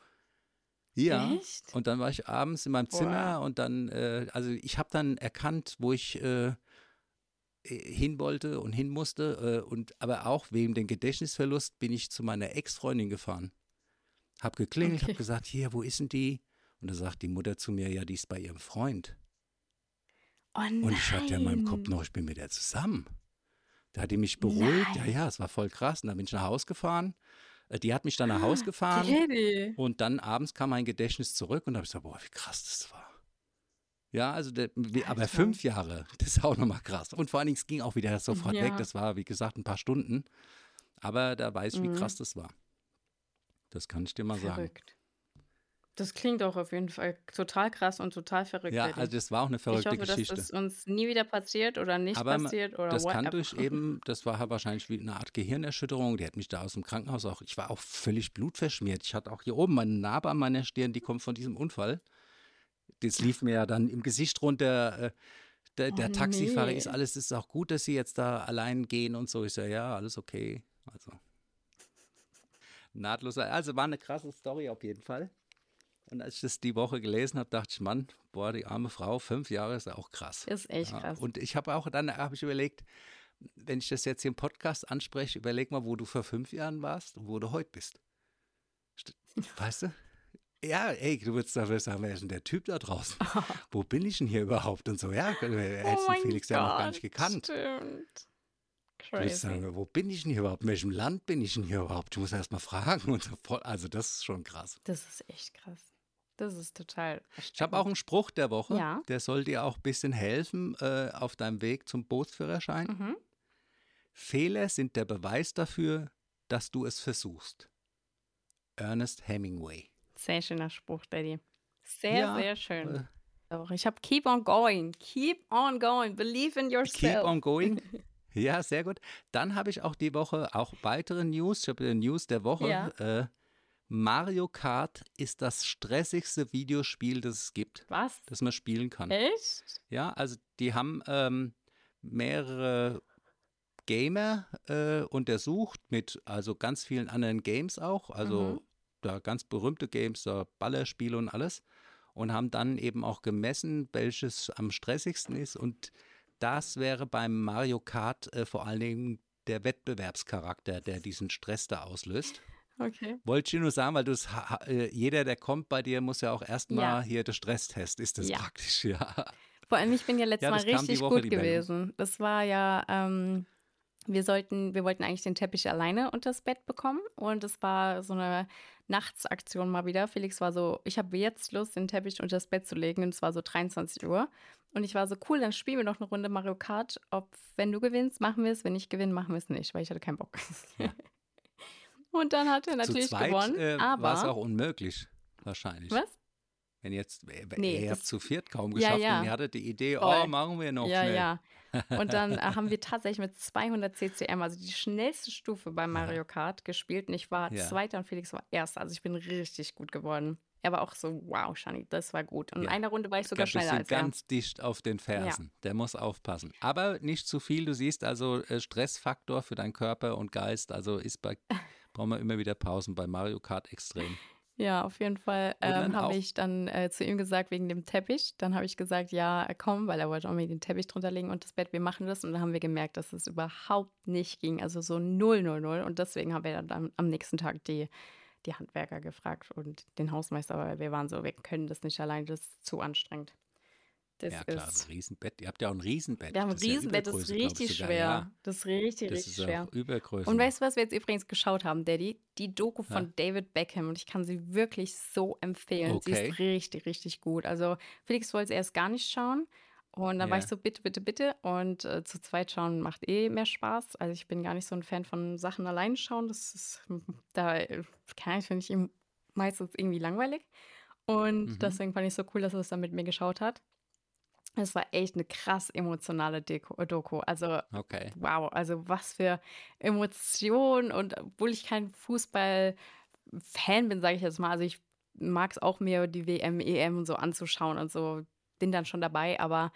Ja. Echt? Und dann war ich abends in meinem Boah. Zimmer und dann, äh, also ich habe dann erkannt, wo ich äh, äh, hin wollte und hin musste. Äh, und aber auch wegen dem Gedächtnisverlust bin ich zu meiner Ex-Freundin gefahren. Hab geklingelt, Okay. hab gesagt, hier, wo ist denn die? Und da sagt die Mutter zu mir, ja, die ist bei ihrem Freund. Oh Und ich hatte ja in meinem Kopf nein. noch, ich bin mit der zusammen. Da hat die mich beruhigt. Ja, Nein. ja, es war voll krass. Und dann bin ich nach Hause gefahren. Äh, Die hat mich dann nach Hause gefahren. Daddy. Und dann abends kam mein Gedächtnis zurück und da habe ich gesagt, boah, wie krass das war. Ja, also, der, aber fünf Jahre, <laughs> das ist auch nochmal krass. Und vor allen Dingen, es ging auch wieder sofort weg. Ja. Das war, wie gesagt, ein paar Stunden. Aber da weiß ich, wie Mhm. krass das war. Das kann ich dir mal sagen. Das klingt auch auf jeden Fall total krass und total verrückt. Ja, also das war auch eine ich verrückte hoffe, Geschichte. dass das uns nie wieder passiert oder nicht Aber passiert oder das kann durch eben, das war wahrscheinlich wie eine Art Gehirnerschütterung. Die hat mich da aus dem Krankenhaus auch, ich war auch völlig blutverschmiert. Ich hatte auch hier oben meine Narbe an meiner Stirn, die kommt von diesem Unfall. Das lief mir ja dann im Gesicht runter. äh, Der, der Oh, Taxifahrer nee. ist alles, ist auch gut, dass Sie jetzt da allein gehen und so. Ich sage, ja, alles okay. Also nahtlos. Also war eine krasse Story auf jeden Fall. Und als ich das die Woche gelesen habe, dachte ich, Mann, boah, die arme Frau, fünf Jahre ist auch krass. Ist echt Ja, krass. Und ich habe auch dann habe ich überlegt, wenn ich das jetzt hier im Podcast anspreche, überleg mal, wo du vor fünf Jahren warst und wo du heute bist. St- Weißt du? ja, ey, du würdest dafür sagen, wer ist denn der Typ da draußen? <laughs> Wo bin ich denn hier überhaupt? Und so, ja, er hätte Oh mein Felix ja noch gar nicht Gott, gekannt. Stimmt. Du Crazy. sagen, wo bin ich denn hier überhaupt? In welchem Land bin ich denn hier überhaupt? Du musst erst mal fragen. Und so voll, also, das ist schon krass. Das ist echt krass. Das ist total. Ich habe auch einen Spruch der Woche. Ja. Der soll dir auch ein bisschen helfen äh, auf deinem Weg zum Bootsführerschein. Mhm. Fehler sind der Beweis dafür, dass du es versuchst. Ernest Hemingway. Sehr schöner Spruch, Daddy. Sehr, Ja, sehr schön. äh, ich habe Keep on going. Keep on going. Believe in yourself. Keep on going. <laughs> Ja, sehr gut. Dann habe ich auch die Woche auch weitere News. Ich habe die News der Woche. Ja. Äh, Mario Kart ist das stressigste Videospiel, das es gibt, Was? das man spielen kann. Echt? Ja, also die haben ähm, mehrere Gamer äh, untersucht mit also ganz vielen anderen Games auch, also Mhm. da ganz berühmte Games, da Ballerspiele und alles und haben dann eben auch gemessen, welches am stressigsten ist und das wäre beim Mario Kart äh, vor allen Dingen der Wettbewerbscharakter, der diesen Stress da auslöst. Okay. Wollte ich nur sagen, weil du es, äh, jeder, der kommt bei dir, muss ja auch erstmal Ja. hier der Stresstest. Ist das Ja. praktisch, ja. Vor allem, ich bin ja letztes Ja, Mal das richtig Woche, gut gewesen. Das war ja, ähm, wir sollten, wir wollten eigentlich den Teppich alleine unters Bett bekommen und es war so eine Nachtsaktion mal wieder. Felix war so, ich habe jetzt Lust, den Teppich unters Bett zu legen und es war so 23 Uhr. Und ich war so, cool, dann spielen wir noch eine Runde Mario Kart. Ob, wenn du gewinnst, machen wir es, wenn ich gewinne, machen wir es nicht, weil ich hatte keinen Bock. Ja. <laughs> Und dann hat er Zu natürlich zweit gewonnen, äh, war es aber auch unmöglich, wahrscheinlich. was? Wenn jetzt, äh, Nee, ihr habt zu viert kaum Ja, geschafft ja. und ihr hattet die Idee, Voll. oh, machen wir noch ja, schnell. ja. <laughs> Und dann äh, haben wir tatsächlich mit 200 CCM, also die schnellste Stufe bei Mario Kart, gespielt. Und ich war Ja. Zweiter und Felix war Erster. Also ich bin richtig gut geworden. Er war auch so, wow, Shani, das war gut. Und in Ja. einer Runde war ich sogar schneller als er. ganz dicht auf den Fersen. Der muss aufpassen. Aber nicht zu viel. Du siehst also äh, Stressfaktor für deinen Körper und Geist. Also ist bei, <laughs> brauchen wir immer wieder Pausen bei Mario Kart extrem. Ja, auf jeden Fall ähm, habe ich dann äh, zu ihm gesagt, wegen dem Teppich. Dann habe ich gesagt, ja, komm, weil er wollte auch mir den Teppich drunter legen und das Bett, wir machen das. Und dann haben wir gemerkt, dass es überhaupt nicht ging. Also so 0, 0, 0. Und deswegen haben wir dann am, am nächsten Tag die, die Handwerker gefragt und den Hausmeister, weil wir waren so, wir können das nicht allein, das ist zu anstrengend. Das ja, klar, ist. ein Riesenbett. Ihr habt ja auch ein Riesenbett. Wir haben ein Das ist ja Riesenbett, das ist richtig sogar. schwer. Ja, Das ist richtig, das richtig ist schwer. Übergröße. Und weißt du, was wir jetzt übrigens geschaut haben, Daddy? Die Doku Ja. von David Beckham und ich kann sie wirklich so empfehlen. Sie Okay. ist richtig, richtig gut. Also Felix wollte es erst gar nicht schauen und dann war Ja. ich so, bitte, bitte, bitte. Und äh, zu zweit schauen macht eh mehr Spaß. Also ich bin gar nicht so ein Fan von Sachen allein schauen. Das ist, da kann ich, finde ich meistens irgendwie langweilig. Und Mhm. deswegen fand ich so cool, dass er es dann mit mir geschaut hat. Es war echt eine krass emotionale Deko, Doku. Also Okay. wow, also was für Emotionen und obwohl ich kein Fußball-Fan bin, sage ich jetzt mal, also ich mag es auch mehr, die WM, EM und so anzuschauen und so, bin dann schon dabei, aber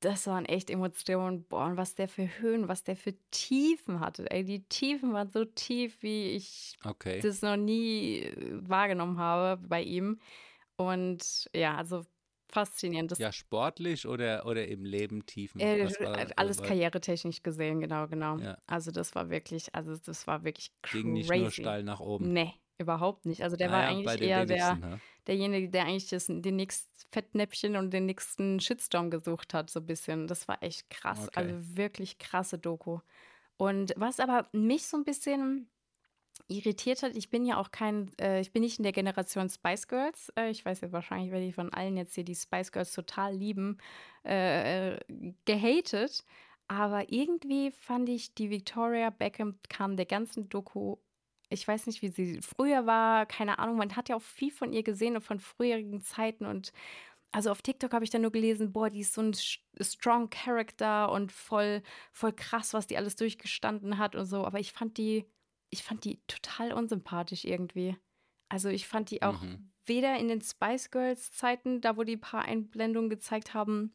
das waren echt Emotionen, boah, und was der für Höhen, was der für Tiefen hatte, ey, die Tiefen waren so tief, wie ich Okay. das noch nie äh, wahrgenommen habe bei ihm und ja, also faszinierend. Das Ja, sportlich oder, oder im Leben tiefen? äh, alles karrieretechnisch gesehen, genau, genau. Ja. Also das war wirklich, also das war wirklich crazy. Ging nicht nur steil nach oben. Nee, überhaupt nicht. Also der Ah war ja, eigentlich eher der, ne? derjenige, der eigentlich das, den nächsten Fettnäpfchen und den nächsten Shitstorm gesucht hat, so ein bisschen. Das war echt krass. Okay. Also wirklich krasse Doku. Und was aber mich so ein bisschen irritiert hat, ich bin ja auch kein, äh, ich bin nicht in der Generation Spice Girls. Äh, ich weiß ja wahrscheinlich, werde ich von allen jetzt hier, die Spice Girls total lieben, äh, äh, gehatet. Aber irgendwie fand ich, die Victoria Beckham kam der ganzen Doku ich weiß nicht, wie sie früher war, keine Ahnung, man hat ja auch viel von ihr gesehen und von früheren Zeiten und also auf TikTok habe ich dann nur gelesen, boah, die ist so ein strong Character und voll, voll krass, was die alles durchgestanden hat und so, aber ich fand die, ich fand die total unsympathisch irgendwie. Also ich fand die auch Mhm. weder in den Spice Girls Zeiten, da wo die paar Einblendungen gezeigt haben,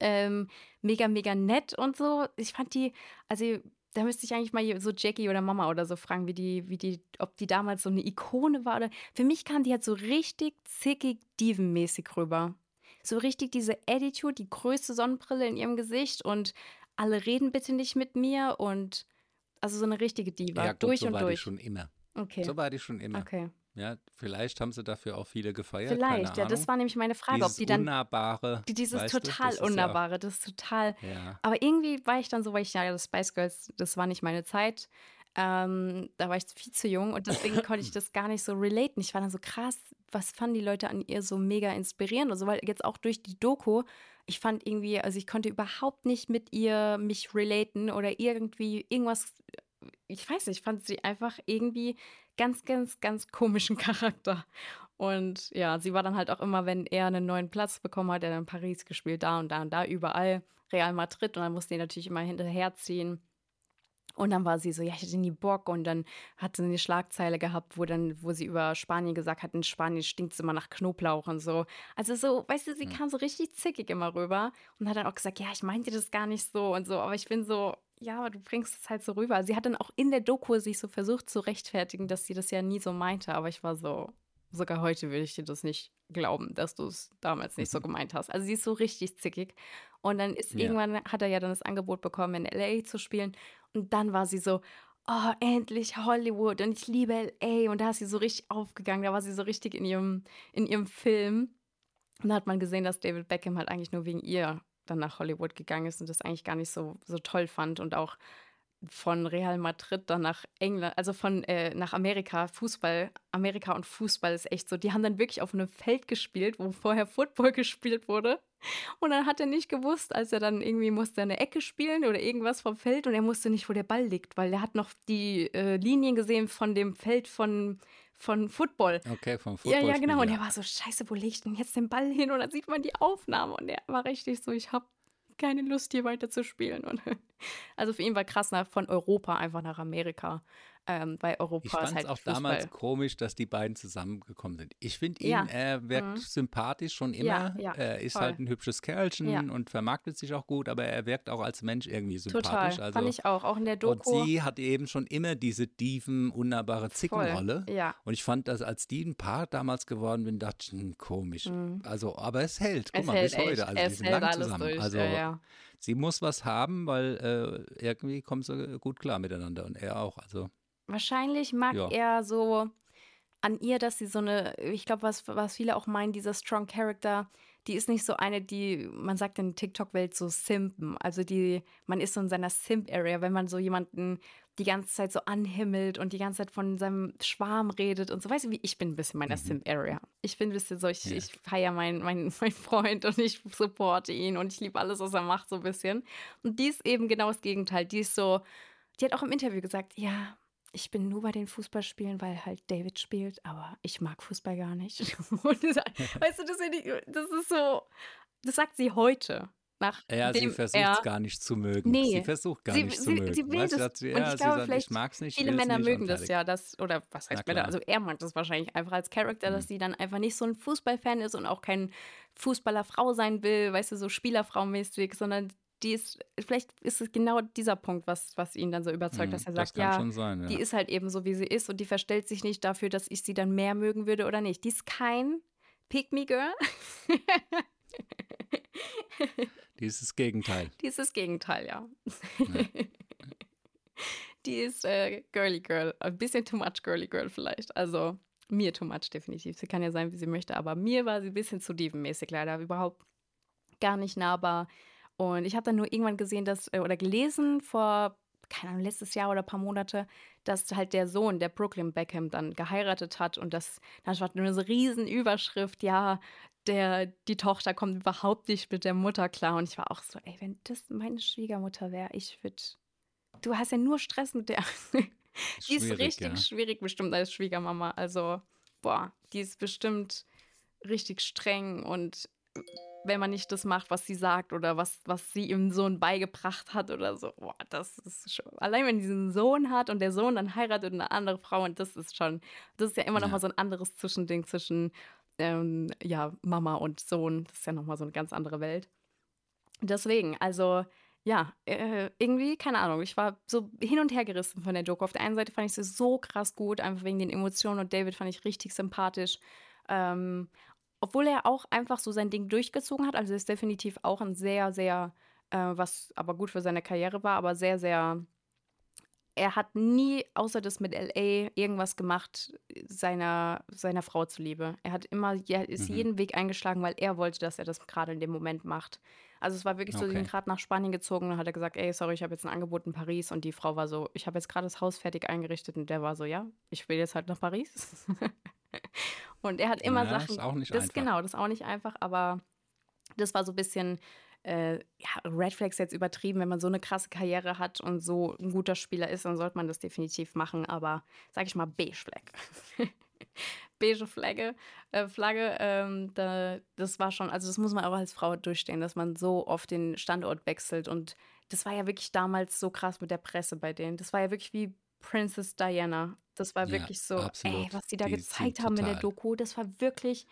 ähm, mega, mega nett und so. Ich fand die, also da müsste ich eigentlich mal so Jackie oder Mama oder so fragen, wie die, wie die, ob die damals so eine Ikone war oder. Für mich kam die halt so richtig zickig dievenmäßig rüber. So richtig diese Attitude, die größte Sonnenbrille in ihrem Gesicht und alle reden bitte nicht mit mir und also so eine richtige Diva, Ja, gut, durch so und war die durch. schon immer. okay. So war die schon immer. okay. Ja, vielleicht haben sie dafür auch viele gefeiert. Vielleicht, ja, das war nämlich meine Frage, dieses ob die dann. Unnahbare, die, dieses weißt du, total das ist ja- Unnahbare, das ist total. Ja, Aber irgendwie war ich dann so, weil ich ja, das Spice Girls, das war nicht meine Zeit. Ähm, da war ich viel zu jung und deswegen <laughs> konnte ich das gar nicht so relaten. Ich war dann so krass, was fanden die Leute an ihr so mega inspirierend und so, weil jetzt auch durch die Doku, ich fand irgendwie, also ich konnte überhaupt nicht mit ihr mich relaten oder irgendwie irgendwas, ich weiß nicht, ich fand sie einfach irgendwie ganz, ganz, ganz komischen <laughs> Charakter. Und ja, sie war dann halt auch immer, wenn er einen neuen Platz bekommen hat, er in Paris gespielt, da und da und da, überall, Real Madrid und dann musste die natürlich immer hinterherziehen. Und dann war sie so, ja, ich hätte nie Bock. Und dann hat sie eine Schlagzeile gehabt, wo dann, wo sie über Spanien gesagt hat, in Spanien stinkt es immer nach Knoblauch und so. Also so, weißt du, sie kam so richtig zickig immer rüber und hat dann auch gesagt, ja, ich meinte das gar nicht so und so. Aber ich bin so, ja, aber du bringst es halt so rüber. Sie hat dann auch in der Doku sich so versucht zu rechtfertigen, dass sie das ja nie so meinte. Aber ich war so, sogar heute würde ich dir das nicht glauben, dass du es damals nicht so gemeint hast. Also sie ist so richtig zickig. Und dann ist Ja. irgendwann, hat er ja dann das Angebot bekommen, in L.A. zu spielen. Und dann war sie so, oh, endlich Hollywood und ich liebe L.A. Und da ist sie so richtig aufgegangen. Da war sie so richtig in ihrem, in ihrem Film. Und da hat man gesehen, dass David Beckham halt eigentlich nur wegen ihr dann nach Hollywood gegangen ist und das eigentlich gar nicht so, so toll fand und auch von Real Madrid dann nach England, also von äh, nach Amerika, Fußball, Amerika und Fußball ist echt so, die haben dann wirklich auf einem Feld gespielt, wo vorher Football <laughs> gespielt wurde. Und dann hat er nicht gewusst, als er dann irgendwie musste eine Ecke spielen oder irgendwas vom Feld und er wusste nicht, wo der Ball liegt, weil er hat noch die äh, Linien gesehen von dem Feld von, von Football. okay, vom Ja, Football. ja, genau. Und er war so, scheiße, wo leg ich denn jetzt den Ball hin? Und dann sieht man die Aufnahme. Und er war richtig so, ich habe keine Lust, hier weiter zu spielen. Und <laughs> also für ihn war krass, von Europa einfach nach Amerika. Ähm, weil Europa Ich fand halt es auch Fußball. damals komisch, dass die beiden zusammengekommen sind. Ich finde ihn, Ja. er wirkt Mhm. sympathisch schon Ja, immer. ja, er ist voll. halt ein hübsches Kerlchen Ja. und vermarktet sich auch gut, aber er wirkt auch als Mensch irgendwie Total. sympathisch. Also, Fand ich auch. Auch in der Doku. und sie hat eben schon immer diese dieven, unnahbare Zickenrolle. Voll. Ja. Und ich fand, dass als die ein Paar damals geworden bin, dachte ich, hm, komisch. Also, aber es hält. Guck Mhm. Es mal, hält bis heute. echt. Also, die es sind hält lang zusammen. durch. Also, ja, ja. sie muss was haben, weil äh, irgendwie kommen sie gut klar miteinander und er auch. Also, Wahrscheinlich mag Ja. er so an ihr, dass sie so eine, ich glaube, was, was viele auch meinen, dieser Strong Character, die ist nicht so eine, die, man sagt in der TikTok-Welt so simpen. Also die, man ist so in seiner Simp-Area, wenn man so jemanden die ganze Zeit so anhimmelt und die ganze Zeit von seinem Schwarm redet und so. Weißt du, wie ich bin ein bisschen in meiner Simp-Area. Ich bin ein bisschen so, ich, Ja. ich feiere meinen mein, <laughs> mein Freund und ich supporte ihn und ich liebe alles, was er macht, so ein bisschen. Und die ist eben genau das Gegenteil. Die ist so, die hat auch im Interview gesagt, ja, ich bin nur bei den Fußballspielen, weil halt David spielt, aber ich mag Fußball gar nicht. <laughs> Weißt du, das, das ist so, das sagt sie heute. Nach ja, sie versucht er, es gar nicht zu mögen. Nee. Sie versucht gar Sie- nicht zu sie- mögen. sie will weißt das- hat sie, und ja, ich glaube, sagt, vielleicht ich nicht. Viele Männer nicht mögen das ja, das, oder was heißt Männer? Also er mag das wahrscheinlich einfach als Charakter, Mhm. dass sie dann einfach nicht so ein Fußballfan ist und auch kein Fußballerfrau sein will, weißt du, so Spielerfrau-mäßig, sondern die ist, vielleicht ist es genau dieser Punkt, was, was ihn dann so überzeugt, Mhm, dass er das sagt, kann ja, schon sein, ja. die ist halt eben so, wie sie ist und die verstellt sich nicht dafür, dass ich sie dann mehr mögen würde oder nicht. Die ist kein Pick-Me-Girl. <laughs> Dieses Gegenteil. Die ist das Gegenteil, ja. Ja. <laughs> Die ist äh, Girly Girl. Ein bisschen too much Girly Girl vielleicht. Also mir too much definitiv. Sie kann ja sein, wie sie möchte, aber mir war sie ein bisschen zu dievenmäßig leider. Überhaupt gar nicht nahbar. Und ich habe dann nur irgendwann gesehen, dass, äh, oder gelesen vor, keine Ahnung, letztes Jahr oder ein paar Monate, dass halt der Sohn, der Brooklyn Beckham, dann geheiratet hat und das, das war nur so eine riesen Überschrift, ja, der, die Tochter kommt überhaupt nicht mit der Mutter klar. Und ich war auch so, ey, wenn das meine Schwiegermutter wäre, ich würde. Du hast ja nur Stress mit der. <laughs> die ist richtig ja. schwierig bestimmt als Schwiegermama. Also, boah, die ist bestimmt richtig streng und wenn man nicht das macht, was sie sagt oder was, was sie ihrem Sohn beigebracht hat oder so, boah, das ist schon. Allein wenn sie einen Sohn hat und der Sohn dann heiratet eine andere Frau und das ist schon, das ist ja immer noch Ja. mal so ein anderes Zwischending zwischen ähm, ja, Mama und Sohn. Das ist ja noch mal so eine ganz andere Welt. Deswegen, also ja, äh, irgendwie, keine Ahnung, ich war so hin und her gerissen von der Doku. Auf der einen Seite fand ich sie so krass gut, einfach wegen den Emotionen und David fand ich richtig sympathisch. Ähm, obwohl er auch einfach so sein Ding durchgezogen hat. Also ist definitiv auch ein sehr, sehr, äh, was aber gut für seine Karriere war, aber sehr, sehr er hat nie, außer das mit LA, irgendwas gemacht, seiner, seiner Frau zuliebe. Er hat immer, er ist Mhm. jeden Weg eingeschlagen, weil er wollte, dass er das gerade in dem Moment macht. Also es war wirklich so, Okay. gerade nach Spanien gezogen und hat er gesagt, ey, sorry, ich habe jetzt ein Angebot in Paris und die Frau war so, ich habe jetzt gerade das Haus fertig eingerichtet und der war so, ja, ich will jetzt halt nach Paris. <laughs> und er hat immer Ja, Sachen, ist auch nicht das einfach. genau, das ist auch nicht einfach, aber das war so ein bisschen, äh, ja, Red Flags jetzt übertrieben, wenn man so eine krasse Karriere hat und so ein guter Spieler ist, dann sollte man das definitiv machen, aber sag ich mal, Beige Flag. <laughs> Beige Flagge, äh, Flagge, ähm, da, das war schon, also das muss man auch als Frau durchstehen, dass man so oft den Standort wechselt und das war ja wirklich damals so krass mit der Presse bei denen. Das war ja wirklich wie Princess Diana. Das war Ja, wirklich so, ey, absolut. was die da Die gezeigt haben in der total. Doku, das war wirklich,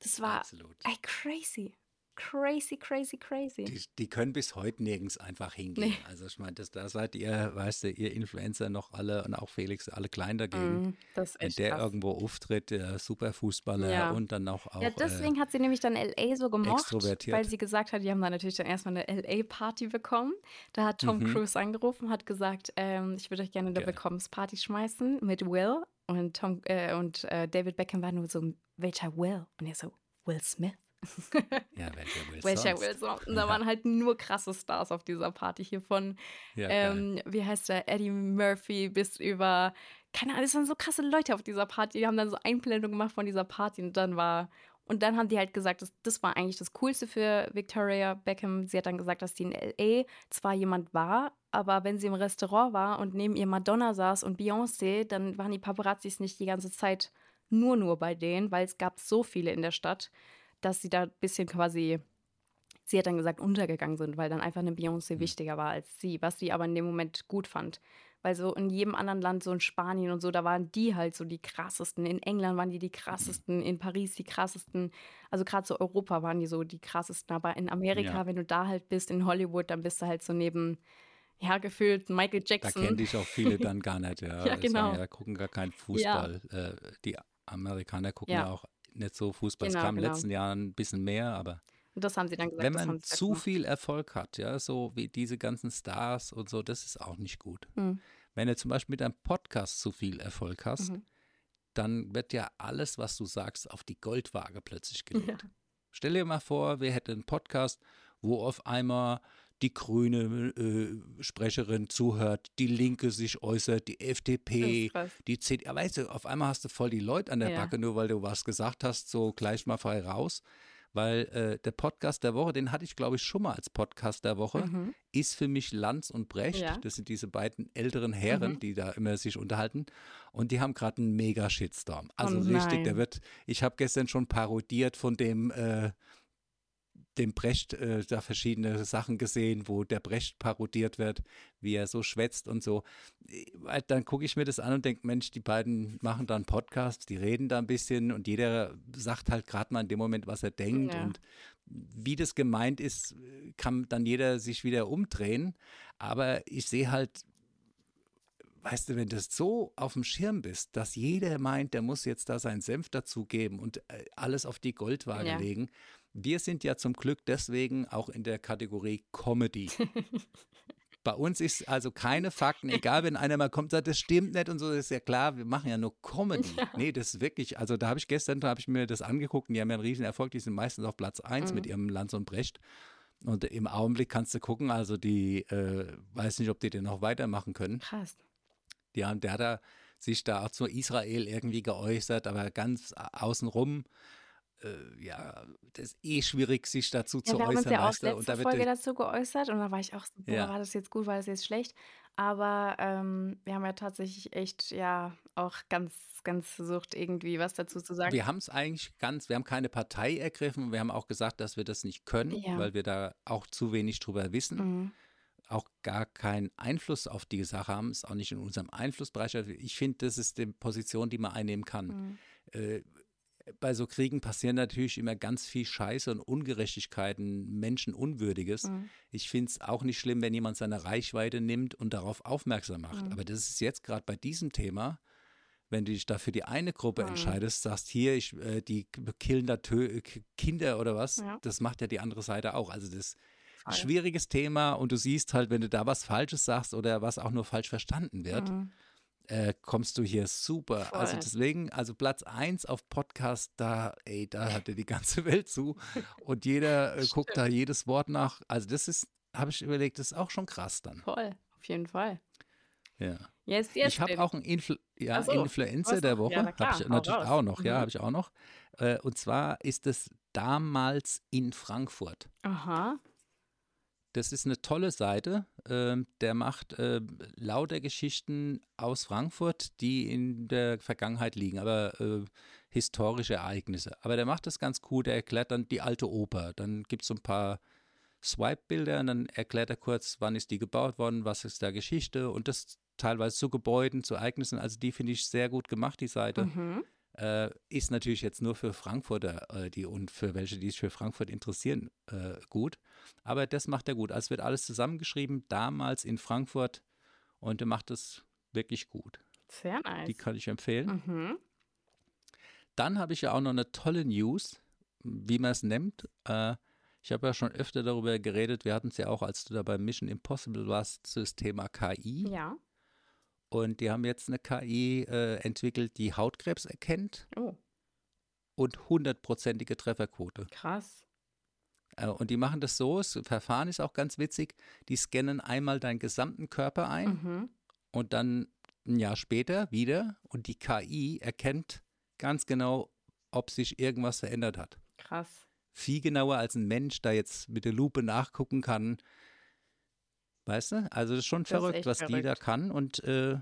das war, Absolut. ey, crazy. Crazy, crazy, crazy. Die, die können bis heute nirgends einfach hingehen. Nee. Also ich meine, da seid ihr, weißt du, ihr Influencer noch alle und auch Felix, alle klein dagegen. Mhm, das Wenn der krass. irgendwo auftritt, der Superfußballer Ja. und dann auch, auch Ja, äh, deswegen hat sie nämlich dann LA so gemocht, weil sie gesagt hat, die haben dann natürlich dann erstmal eine LA-Party bekommen. Da hat Tom Mhm. Cruise angerufen, hat gesagt, ähm, ich würde euch gerne eine Geil. Willkommensparty schmeißen mit Will. Und Tom äh, und äh, David Beckham war nur so, welcher Will? Und er so, Will Smith. <laughs> ja, welcher Will Welcher? Will sonst? Und da waren halt nur krasse Stars auf dieser Party hier von Ja, ähm, wie heißt der, Eddie Murphy bis über, keine Ahnung, es waren so krasse Leute auf dieser Party, die haben dann so Einblendungen gemacht von dieser Party und dann war, und dann haben die halt gesagt, das, das war eigentlich das Coolste für Victoria Beckham. Sie hat dann gesagt, dass die in L.A. zwar jemand war, aber wenn sie im Restaurant war und neben ihr Madonna saß und Beyoncé, dann waren die Paparazzis nicht die ganze Zeit nur nur bei denen, weil es gab so viele in der Stadt, dass sie da ein bisschen quasi sie hat dann gesagt, untergegangen sind, weil dann einfach eine Beyoncé Mhm. wichtiger war als sie, was sie aber in dem Moment gut fand. Weil so in jedem anderen Land, so in Spanien und so, da waren die halt so die krassesten. In England waren die die krassesten, in Paris die krassesten. Also gerade so Europa waren die so die krassesten. Aber in Amerika, Ja. wenn du da halt bist, in Hollywood, dann bist du halt so neben, ja, gefühlt Michael Da Jackson. kennen dich auch viele dann gar nicht. <laughs> Ja, Ja, Die sagen genau. Ja, gucken gar keinen Fußball. Äh, die Amerikaner gucken Ja. ja. auch nicht so Fußball. Genau, es kam in den genau. letzten Jahren ein bisschen mehr, aber Und das haben sie dann gesagt. wenn man zu gemacht. viel Erfolg hat, ja, so wie diese ganzen Stars und so, das ist auch nicht gut. Hm. Wenn du zum Beispiel mit einem Podcast zu viel Erfolg hast, Mhm. dann wird ja alles, was du sagst, auf die Goldwaage plötzlich gelegt. Ja. Stell dir mal vor, wir hätten einen Podcast, wo auf einmal die grüne äh, Sprecherin zuhört, die Linke sich äußert, die FDP, die CDU. Weißt du, auf einmal hast du voll die Leute an der Ja. Backe, nur weil du was gesagt hast, so gleich mal frei raus. Weil äh, der Podcast der Woche, den hatte ich glaube ich schon mal als Podcast der Woche, Mhm. ist für mich Lanz und Brecht. Ja. Das sind diese beiden älteren Herren, Mhm. die da immer sich unterhalten. Und die haben gerade einen mega Shitstorm. Oh Also richtig, der wird, ich habe gestern schon parodiert von dem, äh, dem Brecht äh, da verschiedene Sachen gesehen, wo der Brecht parodiert wird, wie er so schwätzt und so. Weil Dann gucke ich mir das an und denke, Mensch, die beiden machen da einen Podcast, die reden da ein bisschen und jeder sagt halt gerade mal in dem Moment, was er denkt. Ja. Und wie das gemeint ist, kann dann jeder sich wieder umdrehen. Aber ich sehe halt, weißt du, wenn du so auf dem Schirm bist, dass jeder meint, der muss jetzt da seinen Senf dazugeben und äh, alles auf die Goldwaage Ja. legen. Wir sind ja zum Glück deswegen auch in der Kategorie Comedy. <laughs> Bei uns ist also keine Fakten, egal wenn einer mal kommt und sagt, das stimmt nicht und so, ist ja klar, wir machen ja nur Comedy. Nee, das ist wirklich, also da habe ich gestern, da habe ich mir das angeguckt und die haben ja einen riesen Erfolg, die sind meistens auf Platz 1 mit Mhm. ihrem Lanz und Brecht. Und im Augenblick kannst du gucken, also die, äh, weiß nicht, ob die den noch weitermachen können. Krass. Die haben, der hat da sich da auch zu Israel irgendwie geäußert, aber ganz außenrum, äh, ja, das ist eh schwierig, sich dazu Ja, zu wir haben uns äußern, ja auch weißt du? Und letzte da wird Folge der- dazu geäußert und da war ich auch so, boah, Ja. war das jetzt gut, war das jetzt schlecht? Aber ähm, wir haben ja tatsächlich echt, ja, auch ganz, ganz versucht, irgendwie was dazu zu sagen. Wir haben es eigentlich ganz, wir haben keine Partei ergriffen, wir haben auch gesagt, dass wir das nicht können, Ja. weil wir da auch zu wenig drüber wissen, Mhm. auch gar keinen Einfluss auf die Sache haben, ist auch nicht in unserem Einflussbereich. Also Ich finde, das ist die Position, die man einnehmen kann. Mhm. Äh, bei so Kriegen passieren natürlich immer ganz viel Scheiße und Ungerechtigkeiten, Menschenunwürdiges. Mhm. Ich finde es auch nicht schlimm, wenn jemand seine Reichweite nimmt und darauf aufmerksam macht. Mhm. Aber das ist jetzt gerade bei diesem Thema, wenn du dich da für die eine Gruppe Mhm. entscheidest, sagst hier, ich, äh, die killen da Tö Kinder oder was, Ja. das macht ja die andere Seite auch. Also das schwieriges Thema und du siehst halt, wenn du da was Falsches sagst oder was auch nur falsch verstanden wird, Mhm. Äh, kommst du hier super. Also Voll. deswegen, also Platz 1 auf Podcast, da, ey, da hat dir die ganze <laughs> Welt zu und jeder äh, guckt da jedes Wort nach. Also das ist, habe ich überlegt, das ist auch schon krass dann. Voll, auf jeden Fall. Ja. Jetzt, Ich habe auch einen Influ ja, so, Influencer der? Woche. Ja, habe ich natürlich auch noch, ja, Mhm. habe ich auch noch. Äh, und zwar ist es damals in Frankfurt. Aha. Das ist eine tolle Seite. Ähm, der macht äh, lauter Geschichten aus Frankfurt, die in der Vergangenheit liegen, aber äh, historische Ereignisse. Aber der macht das ganz cool. Der erklärt dann die alte Oper. Dann gibt es so ein paar Swipe-Bilder und dann erklärt er kurz, wann ist die gebaut worden, was ist da Geschichte und das teilweise zu Gebäuden, zu Ereignissen. Also die finde ich sehr gut gemacht, die Seite. Mhm. Äh, ist natürlich jetzt nur für Frankfurter äh, die und für welche, die sich für Frankfurt interessieren, äh, gut. Aber das macht er gut. Also es wird alles zusammengeschrieben, damals in Frankfurt und er macht es wirklich gut. Sehr nice. Die kann ich empfehlen. Mhm. Dann habe ich ja auch noch eine tolle News, wie man es nennt. Äh, ich habe ja schon öfter darüber geredet. Wir hatten es ja auch, als du da bei Mission Impossible warst, das Thema KI. Ja. Und die haben jetzt eine KI äh, entwickelt, die Hautkrebs erkennt Oh, und hundertprozentige Trefferquote. krass. Äh, Und die machen das so, das Verfahren ist auch ganz witzig, die scannen einmal deinen gesamten Körper ein Mhm. und dann ein Jahr später wieder und die KI erkennt ganz genau, ob sich irgendwas verändert hat. Krass. Viel genauer als ein Mensch da jetzt mit der Lupe nachgucken kann. Weißt du? Also das ist schon Das ist verrückt, echt was die da verrückt. kann und äh,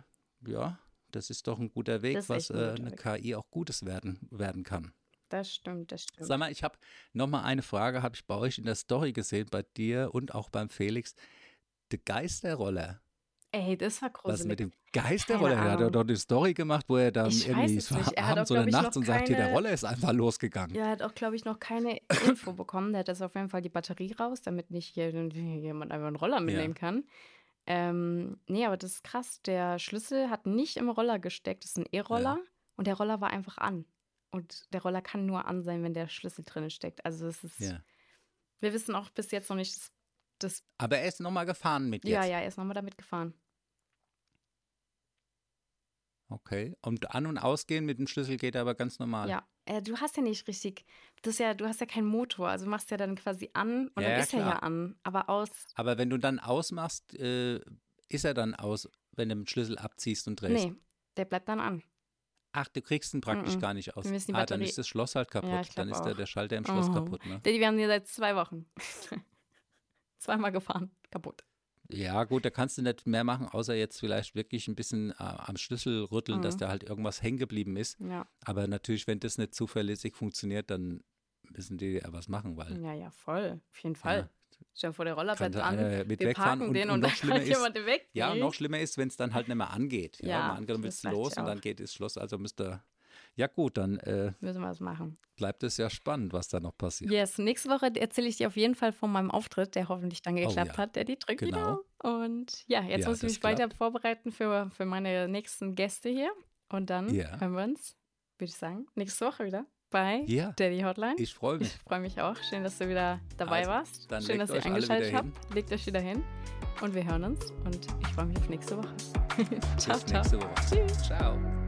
ja, das ist doch ein guter Weg, ist was äh, eine. KI auch Gutes werden, werden kann. Das stimmt, das stimmt. Sag mal, ich habe noch mal eine Frage, habe ich bei euch in der Story gesehen, bei dir und auch beim Felix. Der Geisterroller. Ey, das war Was gruselig. mit dem Geisterroller? Keine Er hat doch eine Story gemacht, wo er dann Ich irgendwie abends oder nachts und sagt, hier, der Roller ist einfach losgegangen. Ja, er hat auch, glaube ich, noch keine Info bekommen. Der hat jetzt auf jeden Fall die Batterie raus, damit nicht jemand einfach einen Roller mitnehmen kann. Ähm, nee, aber das ist krass. Der Schlüssel hat nicht im Roller gesteckt. Das ist ein E-Roller und der Roller war einfach an. Und der Roller kann nur an sein, wenn der Schlüssel drin steckt. Also es ist, Ja. wir wissen auch bis jetzt noch nicht, das, das Aber er ist noch mal gefahren mit jetzt. ja, ja, er ist nochmal damit gefahren. Okay. Und an- und ausgehen mit dem Schlüssel geht er aber ganz normal. Ja, äh, du hast ja nicht richtig, das ist ja, du hast ja keinen Motor, also machst ja dann quasi an und Ja, dann ist er ja klar. an, aber aus, Aber wenn du dann ausmachst, äh, ist er dann aus, wenn du den Schlüssel abziehst und drehst? nee, der bleibt dann an. Ach, du kriegst ihn praktisch Mhm. gar nicht aus. Wir die ah, dann ist das Schloss halt kaputt. Ja, dann ist der, auch. der Schalter im Schloss Oh. kaputt. Ne? Die werden hier seit zwei Wochen. <laughs> Zweimal gefahren, kaputt. Ja, gut, da kannst du nicht mehr machen, außer jetzt vielleicht wirklich ein bisschen äh, am Schlüssel rütteln, dass Mhm. da halt irgendwas hängen geblieben ist. Ja, Aber natürlich, wenn das nicht zuverlässig funktioniert, dann müssen die ja was machen, weil ja, ja, voll, auf jeden Fall. Stell dir vor, der Roller bleibt an, mit wir wegfahren parken und, den und und, noch dann kann ist, jemand weg. ja, und noch schlimmer ist, wenn es dann halt nicht mehr angeht. Ja, Ja, mal angenommen, willst du los und dann geht das Schloss, also müsste, ja gut, dann äh, Müssen wir was machen. bleibt es ja spannend, was da noch passiert. Yes, nächste Woche erzähle ich dir auf jeden Fall von meinem Auftritt, der hoffentlich dann geklappt ja. hat, der die drückt Genau. wieder. Und ja, jetzt Ja, muss ich mich weiter klappt. vorbereiten für, für meine nächsten Gäste hier. Und dann Ja. hören wir uns, würde ich sagen, nächste Woche wieder bei Ja, Daddy Hotline. ich freue mich. Ich freue mich auch. Schön, dass du wieder dabei Also, warst. dann Schön, dass ihr eingeschaltet habt. Legt euch wieder hin. Und wir hören uns. Und ich freue mich auf nächste Woche. <laughs> ciao, Bis ciao. nächste Woche. Tschüss. Ciao.